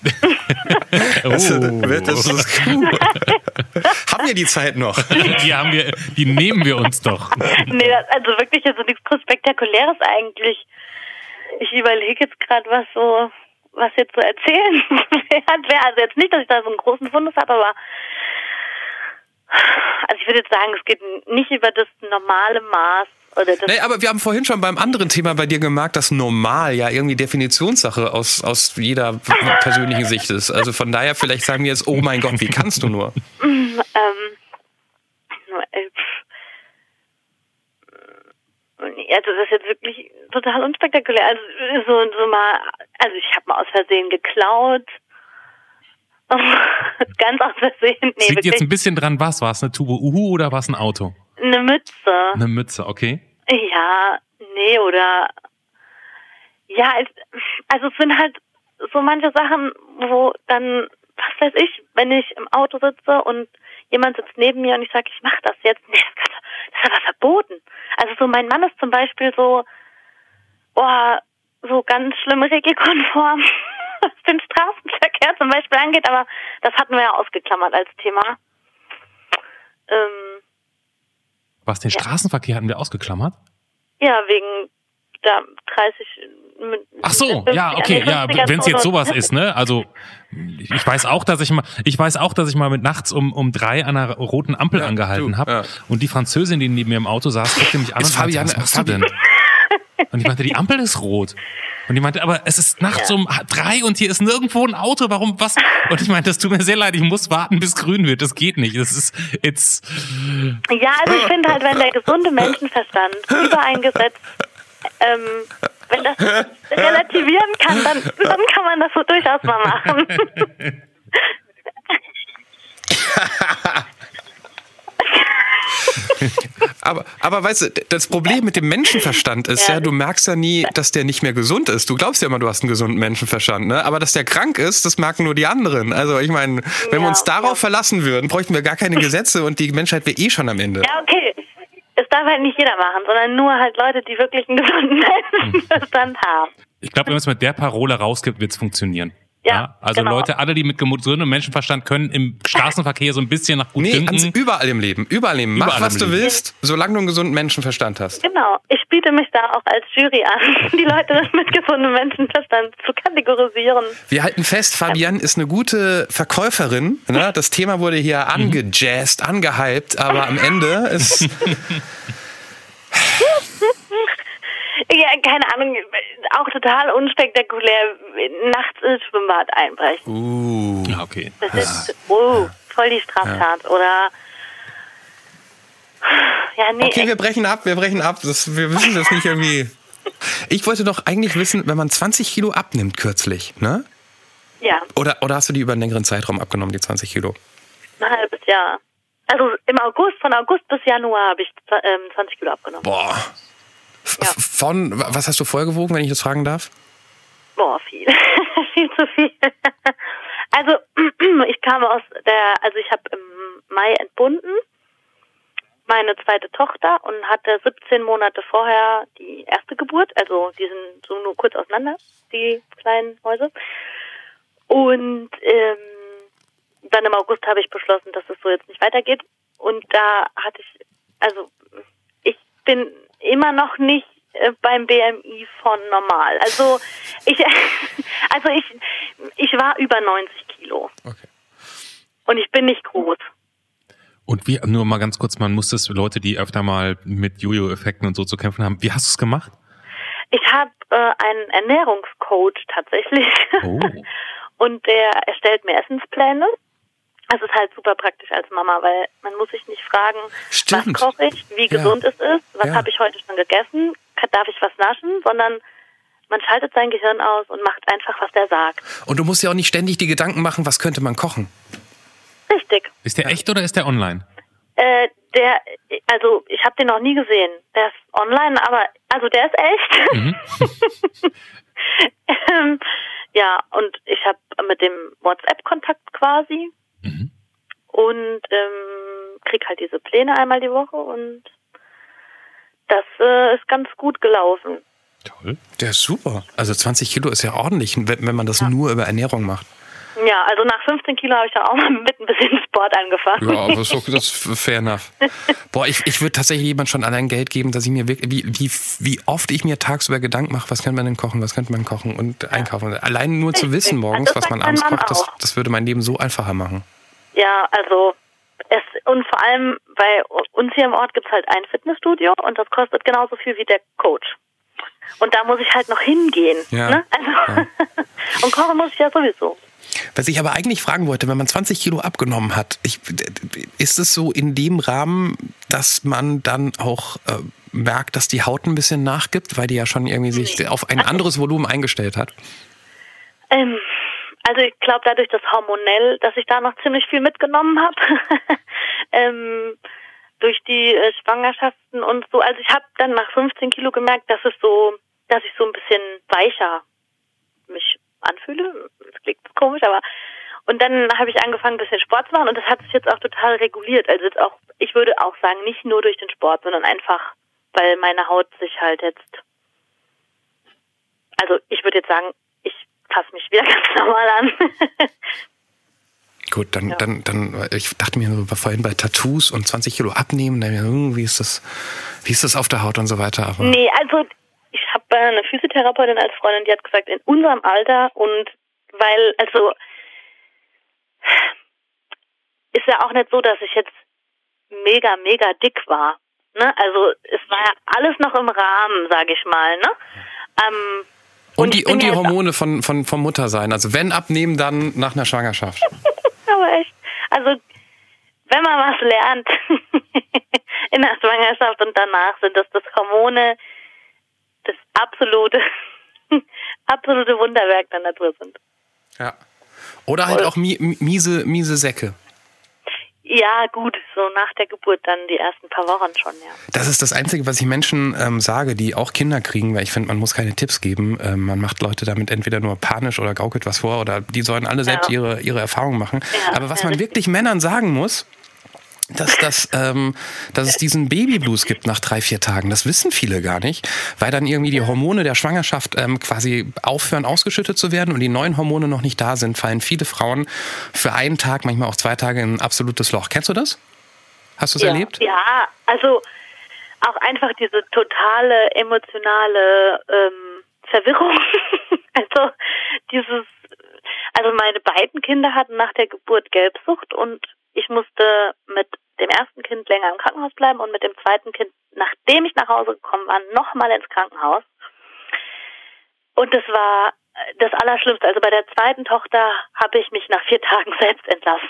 Speaker 4: [laughs]
Speaker 2: Oh.
Speaker 1: Das ist gut. [laughs] Haben wir die Zeit noch?
Speaker 2: Die haben wir, die nehmen wir uns doch.
Speaker 4: nee, das, also wirklich also nichts Spektakuläres eigentlich. Ich überlege jetzt gerade, was so, was jetzt so erzählen [laughs] wäre. Also jetzt nicht, dass ich da so einen großen Fundus habe, aber also ich würde jetzt sagen, es geht nicht über das normale Maß oder das
Speaker 1: Nee, aber wir haben vorhin schon beim anderen Thema bei dir gemerkt, dass normal ja irgendwie Definitionssache aus, aus jeder persönlichen Sicht ist. Also von daher vielleicht sagen wir jetzt, oh mein Gott, wie kannst du nur?
Speaker 4: Ähm, äh, also das ist jetzt wirklich total unspektakulär. Also so, so mal, also ich habe mal aus Versehen geklaut. [laughs] Ganz aus Versehen. Nee,
Speaker 2: Es liegt jetzt ein bisschen dran, was? War es eine Tube Uhu oder war es ein Auto?
Speaker 4: eine Mütze.
Speaker 2: Eine Mütze, okay.
Speaker 4: Ja, nee, oder ja, es, also es sind halt so manche Sachen, wo dann, was weiß ich, wenn ich im Auto sitze und jemand sitzt neben mir und ich sage, ich mach das jetzt, nee, das, kannst du- das ist aber verboten. Also so mein Mann ist zum Beispiel so, oh, so ganz schlimm regelkonform, [laughs] was den Straßenverkehr zum Beispiel angeht, aber das hatten wir ja ausgeklammert als Thema. Ähm,
Speaker 2: Was, den Straßenverkehr hatten wir ausgeklammert?
Speaker 4: Ja, wegen da 30 mit,
Speaker 2: Ach so,
Speaker 4: mit
Speaker 2: ja,
Speaker 4: 50
Speaker 2: okay, ja,
Speaker 4: 50er
Speaker 2: wenn es jetzt sowas ist, ne? Also ich weiß auch, dass ich mal, ich weiß auch, dass ich mal mit nachts um um drei an einer roten Ampel
Speaker 1: Ja,
Speaker 2: angehalten habe
Speaker 1: ja.
Speaker 2: und die Französin, die neben mir im Auto saß, guckte mich an
Speaker 1: Ist
Speaker 2: und
Speaker 1: Fabian-
Speaker 2: was machst du denn? Und ich meinte, die Ampel ist rot. Und die meinte, aber es ist nachts um drei und hier ist nirgendwo ein Auto. Warum was? Und ich meinte, das tut mir sehr leid. Ich muss warten, bis grün wird. Das geht nicht. Das ist jetzt.
Speaker 4: Ja, also ich finde halt, wenn der gesunde Menschenverstand über ein Gesetz, ähm, wenn das relativieren kann, dann, dann kann man das so durchaus mal machen. [laughs] [laughs] [laughs]
Speaker 1: Aber, aber weißt du, das Problem mit dem Menschenverstand ist ja.
Speaker 4: Ja.
Speaker 1: du merkst ja nie, dass der nicht mehr gesund ist. Du glaubst ja immer, du hast einen gesunden Menschenverstand, ne? Aber dass der krank ist, das merken nur die anderen. Also ich meine, wenn wir
Speaker 4: Ja,
Speaker 1: uns darauf
Speaker 4: ja.
Speaker 1: verlassen würden, bräuchten wir gar keine Gesetze und die Menschheit wäre eh schon am Ende.
Speaker 4: Ja, okay. Es darf halt nicht jeder machen, sondern nur halt Leute, die wirklich einen gesunden [laughs] Menschenverstand haben.
Speaker 2: Ich glaube, wenn man es mit der Parole rausgibt, wird es funktionieren.
Speaker 4: Ja,
Speaker 2: also
Speaker 4: genau.
Speaker 2: Leute, alle, die mit gesundem Menschenverstand können im Straßenverkehr so ein bisschen nach
Speaker 1: Nee,
Speaker 2: Gutdünken.
Speaker 1: ans, überall im Leben. Überall im Leben. Mach,
Speaker 2: Überall
Speaker 1: was du
Speaker 2: Leben.
Speaker 1: willst, solange du einen gesunden Menschenverstand hast.
Speaker 4: Genau. Ich biete mich da auch als Jury an, [laughs] die Leute mit [laughs] gesundem Menschenverstand zu kategorisieren.
Speaker 1: Wir halten fest, Fabian ist eine gute Verkäuferin. Ne? [laughs] Das Thema wurde hier
Speaker 2: Mhm.
Speaker 1: angejazzt, angehypt, aber am Ende ist.
Speaker 4: Ja, keine Ahnung, auch total unspektakulär. Nachts ins Schwimmbad einbrechen.
Speaker 1: Uh.
Speaker 2: ja, okay.
Speaker 4: Das ist, oh, voll die Straftat. Oder, ja, nee,
Speaker 1: Okay, wir brechen ab, wir brechen ab. Das, wir wissen das nicht irgendwie. Ich wollte doch eigentlich wissen, wenn man 20 Kilo abnimmt kürzlich, ne?
Speaker 4: ja,
Speaker 1: Oder, oder hast du die über einen längeren Zeitraum abgenommen, die 20 Kilo?
Speaker 4: ein halbes Jahr. Also im August, von August bis Januar habe ich ähm, 20 Kilo abgenommen.
Speaker 1: Boah.
Speaker 4: Ja.
Speaker 1: Von, was hast du vorher gewogen, wenn ich das fragen darf?
Speaker 4: Boah, viel. [laughs] viel zu viel. Also, [clears throat] ich kam aus der, also ich habe im Mai entbunden, meine zweite Tochter und hatte 17 Monate vorher die erste Geburt, also die sind so nur kurz auseinander, die kleinen Häuser. Und ähm, dann im August habe ich beschlossen, dass es so jetzt nicht weitergeht. Und da hatte ich, also ich bin immer noch nicht äh, beim BMI von normal. Also ich, [laughs] also ich, ich war über 90 Kilo
Speaker 1: Okay.
Speaker 4: und ich bin nicht groß.
Speaker 2: Und wie, nur mal ganz kurz, man muss das Leute, die öfter mal mit Jojo-Effekten und so zu kämpfen haben, wie hast du es gemacht?
Speaker 4: Ich habe äh, einen Ernährungscoach tatsächlich
Speaker 2: Oh. [laughs]
Speaker 4: und der erstellt mir Essenspläne. Das ist halt super praktisch als Mama, weil man muss sich nicht fragen,
Speaker 1: Stimmt.
Speaker 4: was koche ich, wie
Speaker 1: Ja.
Speaker 4: gesund es ist, was
Speaker 1: Ja.
Speaker 4: habe ich heute schon gegessen, darf ich was naschen, sondern man schaltet sein Gehirn aus und macht einfach, was der sagt.
Speaker 1: Und du musst ja auch nicht ständig die Gedanken machen, was könnte man kochen.
Speaker 4: Richtig.
Speaker 2: Ist der echt oder ist der online?
Speaker 4: Äh, der, also ich habe den noch nie gesehen. Der ist online, aber also der ist echt.
Speaker 2: Mhm. [laughs]
Speaker 4: ähm, ja, und ich habe mit dem WhatsApp-Kontakt quasi
Speaker 2: Mhm.
Speaker 4: und ähm, krieg halt diese Pläne einmal die Woche und das äh, ist ganz gut gelaufen.
Speaker 2: Toll.
Speaker 1: Der ist super. Also 20 Kilo ist ja ordentlich, wenn, wenn man das nur über Ernährung macht.
Speaker 4: Ja, also nach 15 Kilo habe ich dann auch mal mit ein bisschen Sport angefangen.
Speaker 1: Ja, aber das ist, okay, das ist fair enough. Boah, ich, ich würde tatsächlich jemand schon allein Geld geben, dass ich mir wirklich, wie, wie, wie oft ich mir tagsüber Gedanken mache, was könnte man denn kochen, was könnte man kochen und einkaufen. Allein nur zu wissen morgens,
Speaker 4: Das
Speaker 1: was man abends kocht, das, das würde mein Leben so einfacher machen.
Speaker 4: Ja, also es und vor allem bei uns hier im Ort gibt's halt ein Fitnessstudio und das kostet genauso viel wie der Coach. Und da muss ich halt noch hingehen.
Speaker 1: Ja,
Speaker 4: Ne? Also, [laughs] und kochen muss ich ja sowieso.
Speaker 1: Was ich aber eigentlich fragen wollte, wenn man 20 Kilo abgenommen hat, ich, ist es so in dem Rahmen, dass man dann auch äh, merkt, dass die Haut ein bisschen nachgibt, weil die ja schon irgendwie sich auf ein anderes Volumen eingestellt hat?
Speaker 4: Ähm, also ich glaube dadurch, dass hormonell, dass ich da noch ziemlich viel mitgenommen habe. [laughs] ähm, durch die äh, Schwangerschaften und so. Also ich habe dann nach 15 Kilo gemerkt, dass es so, dass ich so ein bisschen weicher mich anfühle. Klingt komisch, aber und dann habe ich angefangen, ein bisschen Sport zu machen und das hat sich jetzt auch total reguliert. Also jetzt auch, ich würde auch sagen, nicht nur durch den Sport, sondern einfach, weil meine Haut sich halt jetzt, also ich würde jetzt sagen, ich fasse mich wieder [laughs] ganz normal an.
Speaker 1: Gut, dann, ja. dann, dann, ich dachte mir vorhin bei Tattoos und 20 Kilo abnehmen, dann, hm, wie ist das, wie ist das auf der Haut und so weiter.
Speaker 4: Aber nee, also ich habe eine Physiotherapeutin als Freundin, die hat gesagt, in unserem Alter und weil, also ist ja auch nicht so, dass ich jetzt mega, mega dick war. Ne? Also es war ja alles noch im Rahmen, sage ich mal. Ne?
Speaker 1: Ähm, und, und die, und die Hormone von, von, vom Muttersein. Also wenn abnehmen, dann nach einer Schwangerschaft. [laughs]
Speaker 4: Aber echt. Also wenn man was lernt [laughs] in der Schwangerschaft und danach, sind das das Hormone, das absolute, [laughs] absolute Wunderwerk der Natur sind.
Speaker 1: Ja. Oder halt auch miese, miese Säcke.
Speaker 4: Ja, gut, so nach der Geburt dann die ersten paar Wochen schon, ja.
Speaker 1: Das ist das Einzige, was ich Menschen ähm, sage, die auch Kinder kriegen, weil ich finde, man muss keine Tipps geben. Ähm, man macht Leute damit entweder nur panisch oder gaukelt was vor oder die sollen alle selbst ja. ihre, ihre Erfahrungen machen. Ja, Aber was man wirklich Männern sagen muss, dass, das, ähm, dass es diesen Babyblues gibt nach drei, vier Tagen. Das wissen viele gar nicht, weil dann irgendwie die Hormone der Schwangerschaft ähm, quasi aufhören ausgeschüttet zu werden und die neuen Hormone noch nicht da sind, fallen viele Frauen für einen Tag, manchmal auch zwei Tage in ein absolutes Loch. Kennst du das? Hast du es
Speaker 4: ja,
Speaker 1: erlebt?
Speaker 4: Ja, also auch einfach diese totale emotionale ähm, Verwirrung. [laughs] also dieses, also meine beiden Kinder hatten nach der Geburt Gelbsucht und ich musste mit dem ersten Kind länger im Krankenhaus bleiben und mit dem zweiten Kind, nachdem ich nach Hause gekommen war, nochmal ins Krankenhaus. Und das war das Allerschlimmste. Also bei der zweiten Tochter habe ich mich nach vier [laughs] Tagen selbst entlassen,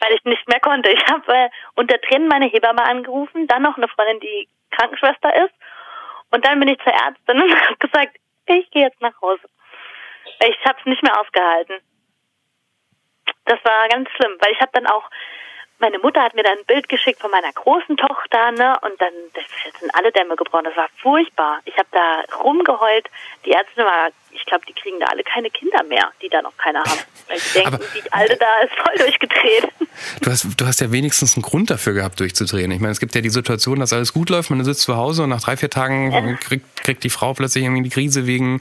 Speaker 4: weil ich nicht mehr konnte. Ich habe äh, unter Tränen meine Hebamme angerufen, dann noch eine Freundin, die Krankenschwester ist. Und dann bin ich zur Ärztin und [laughs] habe gesagt, ich gehe jetzt nach Hause. Ich habe es nicht mehr ausgehalten das war ganz schlimm, weil ich habe dann auch meine Mutter hat mir dann ein Bild geschickt von meiner großen Tochter, ne? Und dann das sind alle Dämme gebrochen. Das war furchtbar. Ich habe da rumgeheult. Die Ärzte war, ich glaube, die kriegen da alle keine Kinder mehr, die da noch keiner haben. Weil die denken, Aber, die Alte da ist voll durchgedreht.
Speaker 1: Du hast, du hast ja wenigstens einen Grund dafür gehabt, durchzudrehen. Ich meine, es gibt ja die Situation, dass alles gut läuft, man sitzt zu Hause und nach drei, vier Tagen kriegt, kriegt die Frau plötzlich irgendwie die Krise wegen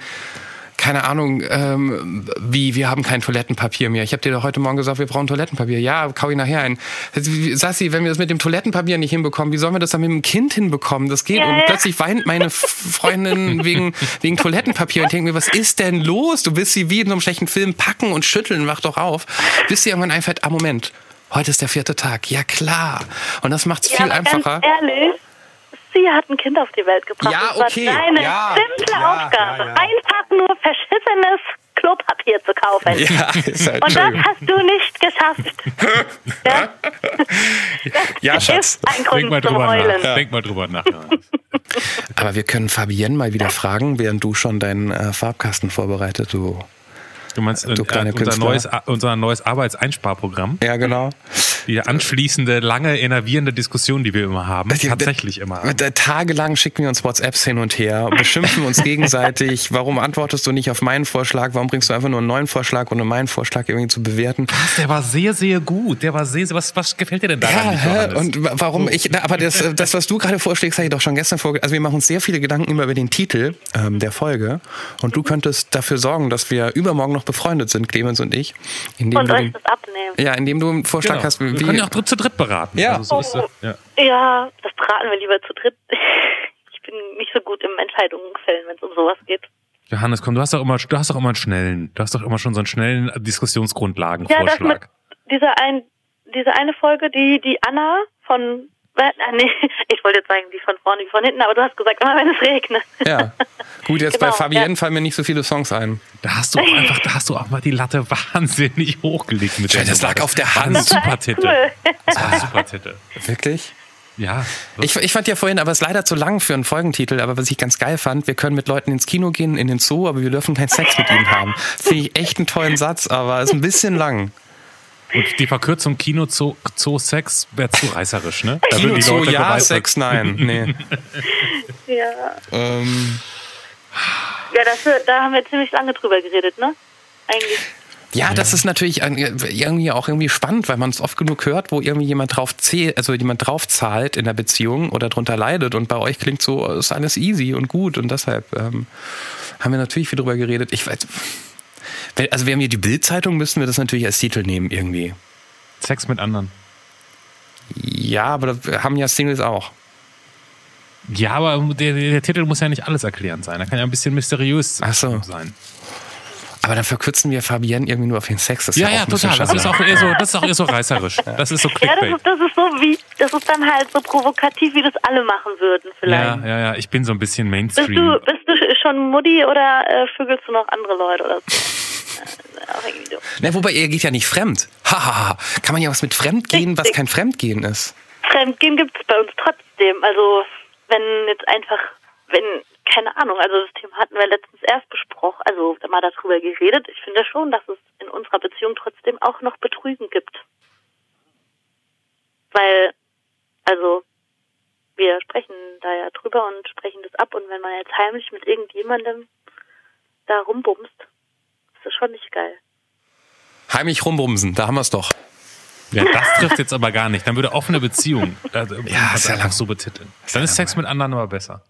Speaker 1: keine Ahnung, ähm, wie, wir haben kein Toilettenpapier mehr. Ich habe dir doch heute Morgen gesagt, wir brauchen Toilettenpapier. Ja, kau ich nachher ein. Sassi, wenn wir das mit dem Toilettenpapier nicht hinbekommen, wie sollen wir das dann mit dem Kind hinbekommen? Das geht. Ja, und plötzlich weint meine Freundin [laughs] wegen, wegen Toilettenpapier und ich denke mir, was ist denn los? Du willst sie wie in so einem schlechten Film packen und schütteln, wach doch auf. Bis dir irgendwann einfällt, ah, Moment, heute ist der vierte Tag. Ja, klar. Und das macht es ja, viel einfacher.
Speaker 4: Ehrlich, sie hat ein Kind auf die Welt gebracht. Ja, okay. Das war deine ja, simple ja, Aufgabe. Ja, Einfach nur verschissenes Klopapier zu kaufen. Ja, [laughs] halt Und das hast du nicht geschafft. [laughs] ja, [laughs]
Speaker 1: ja Schatz.
Speaker 4: Ist ein Grund Denk mal drüber
Speaker 2: Heulen. nach. Denk mal drüber nach.
Speaker 1: Aber wir können Fabienne mal wieder fragen, während du schon deinen äh, Farbkasten vorbereitet, du
Speaker 2: Du meinst du äh, unser, neues, unser neues Arbeitseinsparprogramm?
Speaker 1: Ja, genau.
Speaker 2: Die anschließende, lange, enervierende Diskussion, die wir immer haben. Die, tatsächlich immer.
Speaker 1: Tagelang schicken wir uns WhatsApps hin und her, beschimpfen uns [laughs] gegenseitig. Warum antwortest du nicht auf meinen Vorschlag? Warum bringst du einfach nur einen neuen Vorschlag, ohne meinen Vorschlag irgendwie zu bewerten?
Speaker 2: Was, der war sehr, sehr gut. Der war sehr, sehr was, was gefällt dir denn da?
Speaker 1: Ja, und warum ich, na, aber das, das, was du gerade vorschlägst, habe ich doch schon gestern vorgelegt. Also wir machen uns sehr viele Gedanken immer über den Titel ähm, der Folge. Und du könntest dafür sorgen, dass wir übermorgen noch befreundet sind, Clemens und ich.
Speaker 4: Indem und euch das abnehmen.
Speaker 1: Ja, indem du einen Vorschlag genau. hast.
Speaker 2: Wie, wir können ja auch zu dritt beraten.
Speaker 1: Ja. Also so
Speaker 4: oh, das, ja. ja, das beraten wir lieber zu dritt. [laughs] Ich bin nicht so gut im Entscheidungen fällen, wenn es um sowas geht.
Speaker 2: Johannes, komm, du hast doch immer, du hast doch immer einen schnellen, du hast doch immer schon so einen schnellen Diskussionsgrundlagenvorschlag. Ja, das
Speaker 4: mit dieser ein, diese eine Folge, die, die Anna von Nee, [laughs] ich wollte jetzt sagen, die von vorne, die von hinten, aber du hast gesagt, immer wenn es regnet.
Speaker 1: Ja. [laughs] Gut, jetzt
Speaker 4: Genau,
Speaker 1: bei Fabienne
Speaker 4: ja.
Speaker 1: fallen mir nicht so viele Songs ein.
Speaker 2: Da hast du auch einfach, da hast du auch mal die Latte [laughs] wahnsinnig hochgelegt mit
Speaker 1: Ja,
Speaker 2: der
Speaker 1: das lag auf der Hand. Das
Speaker 4: war
Speaker 2: super Titel.
Speaker 4: cool.
Speaker 2: Das war ein super Titel.
Speaker 1: Wirklich?
Speaker 2: Ja.
Speaker 1: Ich, ich fand ja vorhin, aber es ist leider zu lang für einen Folgentitel, aber was ich ganz geil fand, wir können mit Leuten ins Kino gehen, in den Zoo, aber wir dürfen keinen Sex mit ihnen haben. Finde ich echt einen tollen Satz, aber ist ein bisschen lang.
Speaker 2: Und die Verkürzung Kino Zoo, Zoo Sex wäre zu reißerisch, ne? Da
Speaker 1: Kino Zoo,
Speaker 2: Leute
Speaker 1: ja,
Speaker 2: begeistert.
Speaker 1: Sex, nein. Nee. [laughs]
Speaker 4: Ja,
Speaker 1: ähm,
Speaker 4: ja das, da haben wir ziemlich lange drüber geredet, ne? Eigentlich.
Speaker 1: ja, das ist natürlich irgendwie auch irgendwie spannend, weil man es oft genug hört, wo irgendwie jemand drauf zählt, also jemand drauf zahlt in der Beziehung oder drunter leidet und bei euch klingt so, ist alles easy und gut und deshalb ähm, haben wir natürlich viel drüber geredet. Ich weiß, also wir die Bildzeitung, müssten wir das natürlich als Titel nehmen irgendwie.
Speaker 2: Sex mit anderen.
Speaker 1: Ja, aber das haben ja Singles auch.
Speaker 2: Ja, aber der, der Titel muss ja nicht alles erklärend sein. Er kann ja ein bisschen mysteriös
Speaker 1: Ach so.
Speaker 2: sein.
Speaker 1: Aber dann verkürzen wir Fabienne irgendwie nur auf den Sex. Das ist
Speaker 2: Ja,
Speaker 1: auch
Speaker 2: ja,
Speaker 1: bisschen
Speaker 2: total. Das ist, auch eher so, das ist auch eher so reißerisch. Das ist so
Speaker 4: Ja, das
Speaker 2: Clickbait.
Speaker 4: ist, das ist so wie, das ist dann halt so provokativ, wie das alle machen würden, vielleicht.
Speaker 2: Ja, ja, ja. Ich bin so ein bisschen
Speaker 4: Bist
Speaker 2: Mainstream.
Speaker 4: du, bist du schon Mutti oder äh, vögelst du noch andere Leute oder so? Auch irgendwie doof.
Speaker 1: Na, wobei, er geht ja nicht fremd. Hahaha. Kann man ja was mit Fremdgehen, was kein Fremdgehen ist.
Speaker 4: Fremdgehen gibt es bei uns trotzdem. Also wenn jetzt einfach, wenn, keine Ahnung, also das Thema hatten wir letztens erst besprochen, also mal darüber geredet. Ich finde schon, dass es in unserer Beziehung trotzdem auch noch Betrügen gibt. Weil, also, wir sprechen da ja drüber und sprechen das ab und wenn man jetzt heimlich mit irgendjemandem da rumbumst, ist das schon nicht geil.
Speaker 1: Heimlich rumbumsen, da haben wir es doch.
Speaker 2: Ja, das trifft jetzt aber gar nicht. Dann würde offene Beziehung also,
Speaker 1: Ja, ist ja lang.
Speaker 2: so betiteln. Dann ist Sex mit anderen aber besser.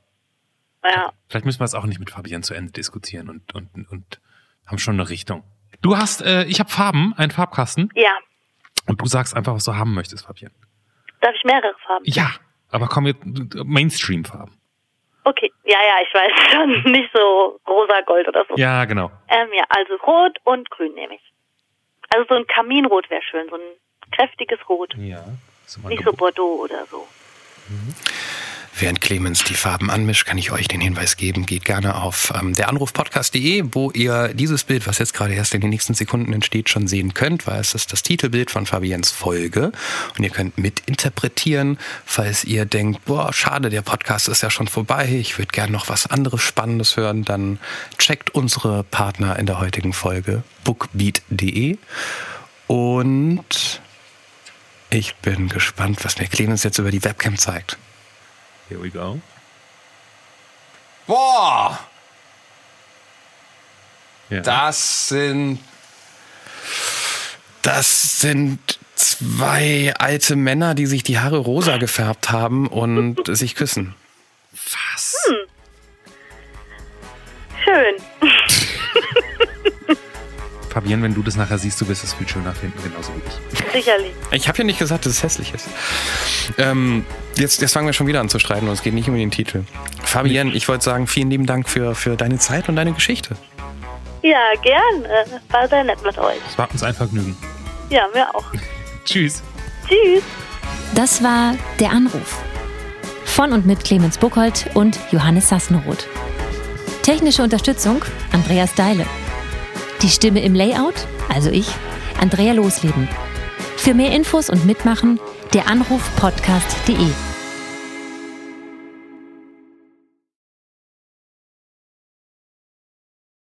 Speaker 4: Ja.
Speaker 2: Vielleicht müssen wir es auch nicht mit Fabian zu Ende diskutieren und, und, und haben schon eine Richtung. Du hast, äh, ich habe Farben, einen Farbkasten
Speaker 4: Ja.
Speaker 2: und du sagst einfach, was du haben möchtest, Fabian.
Speaker 4: Darf ich mehrere Farben?
Speaker 2: Ja, aber komm jetzt Mainstream-Farben.
Speaker 4: Ja, ja, ich weiß [laughs] schon. Nicht so rosa Gold oder so.
Speaker 2: Ja, genau.
Speaker 4: Ähm, ja, also rot und grün nehme ich. Also so ein Kaminrot wäre schön, so ein kräftiges Rot.
Speaker 2: Ja.
Speaker 4: Nicht so Bordeaux oder so.
Speaker 1: Während Clemens die Farben anmischt, kann ich euch den Hinweis geben, geht gerne auf ähm, deranrufpodcast.de, wo ihr dieses Bild, was jetzt gerade erst in den nächsten Sekunden entsteht, schon sehen könnt, weil es ist das Titelbild von Fabiens Folge und ihr könnt mitinterpretieren, falls ihr denkt, boah, schade, der Podcast ist ja schon vorbei, ich würde gerne noch was anderes Spannendes hören, dann checkt unsere Partner in der heutigen Folge bookbeat.de und ich bin gespannt, was mir Clemens jetzt über die Webcam zeigt.
Speaker 2: Here we go.
Speaker 1: Boah!
Speaker 2: Ja.
Speaker 1: Das sind. Das sind zwei alte Männer, die sich die Haare rosa gefärbt haben und [laughs] sich küssen.
Speaker 2: Was?
Speaker 4: Schön. [laughs] [laughs]
Speaker 2: Fabian, wenn du das nachher siehst, du wirst es viel schöner finden, genauso wie ich.
Speaker 4: Sicherlich.
Speaker 1: Ich habe ja nicht gesagt, dass es hässlich ist. Ähm, jetzt, jetzt fangen wir schon wieder an zu streiten und es geht nicht um den Titel. Fabienne, ich wollte sagen, vielen lieben Dank für, für deine Zeit und deine Geschichte.
Speaker 4: Ja, gerne. War sehr nett mit euch.
Speaker 2: Es war uns ein Vergnügen.
Speaker 4: Ja, mir auch. [laughs]
Speaker 2: Tschüss.
Speaker 4: Tschüss.
Speaker 3: Das war Der Anruf. Von und mit Clemens Buchholz und Johannes Sassenroth. Technische Unterstützung Andreas Deile. Die Stimme im Layout, also ich, Andrea Losleben. Für mehr Infos und Mitmachen, der Anruf podcast.de.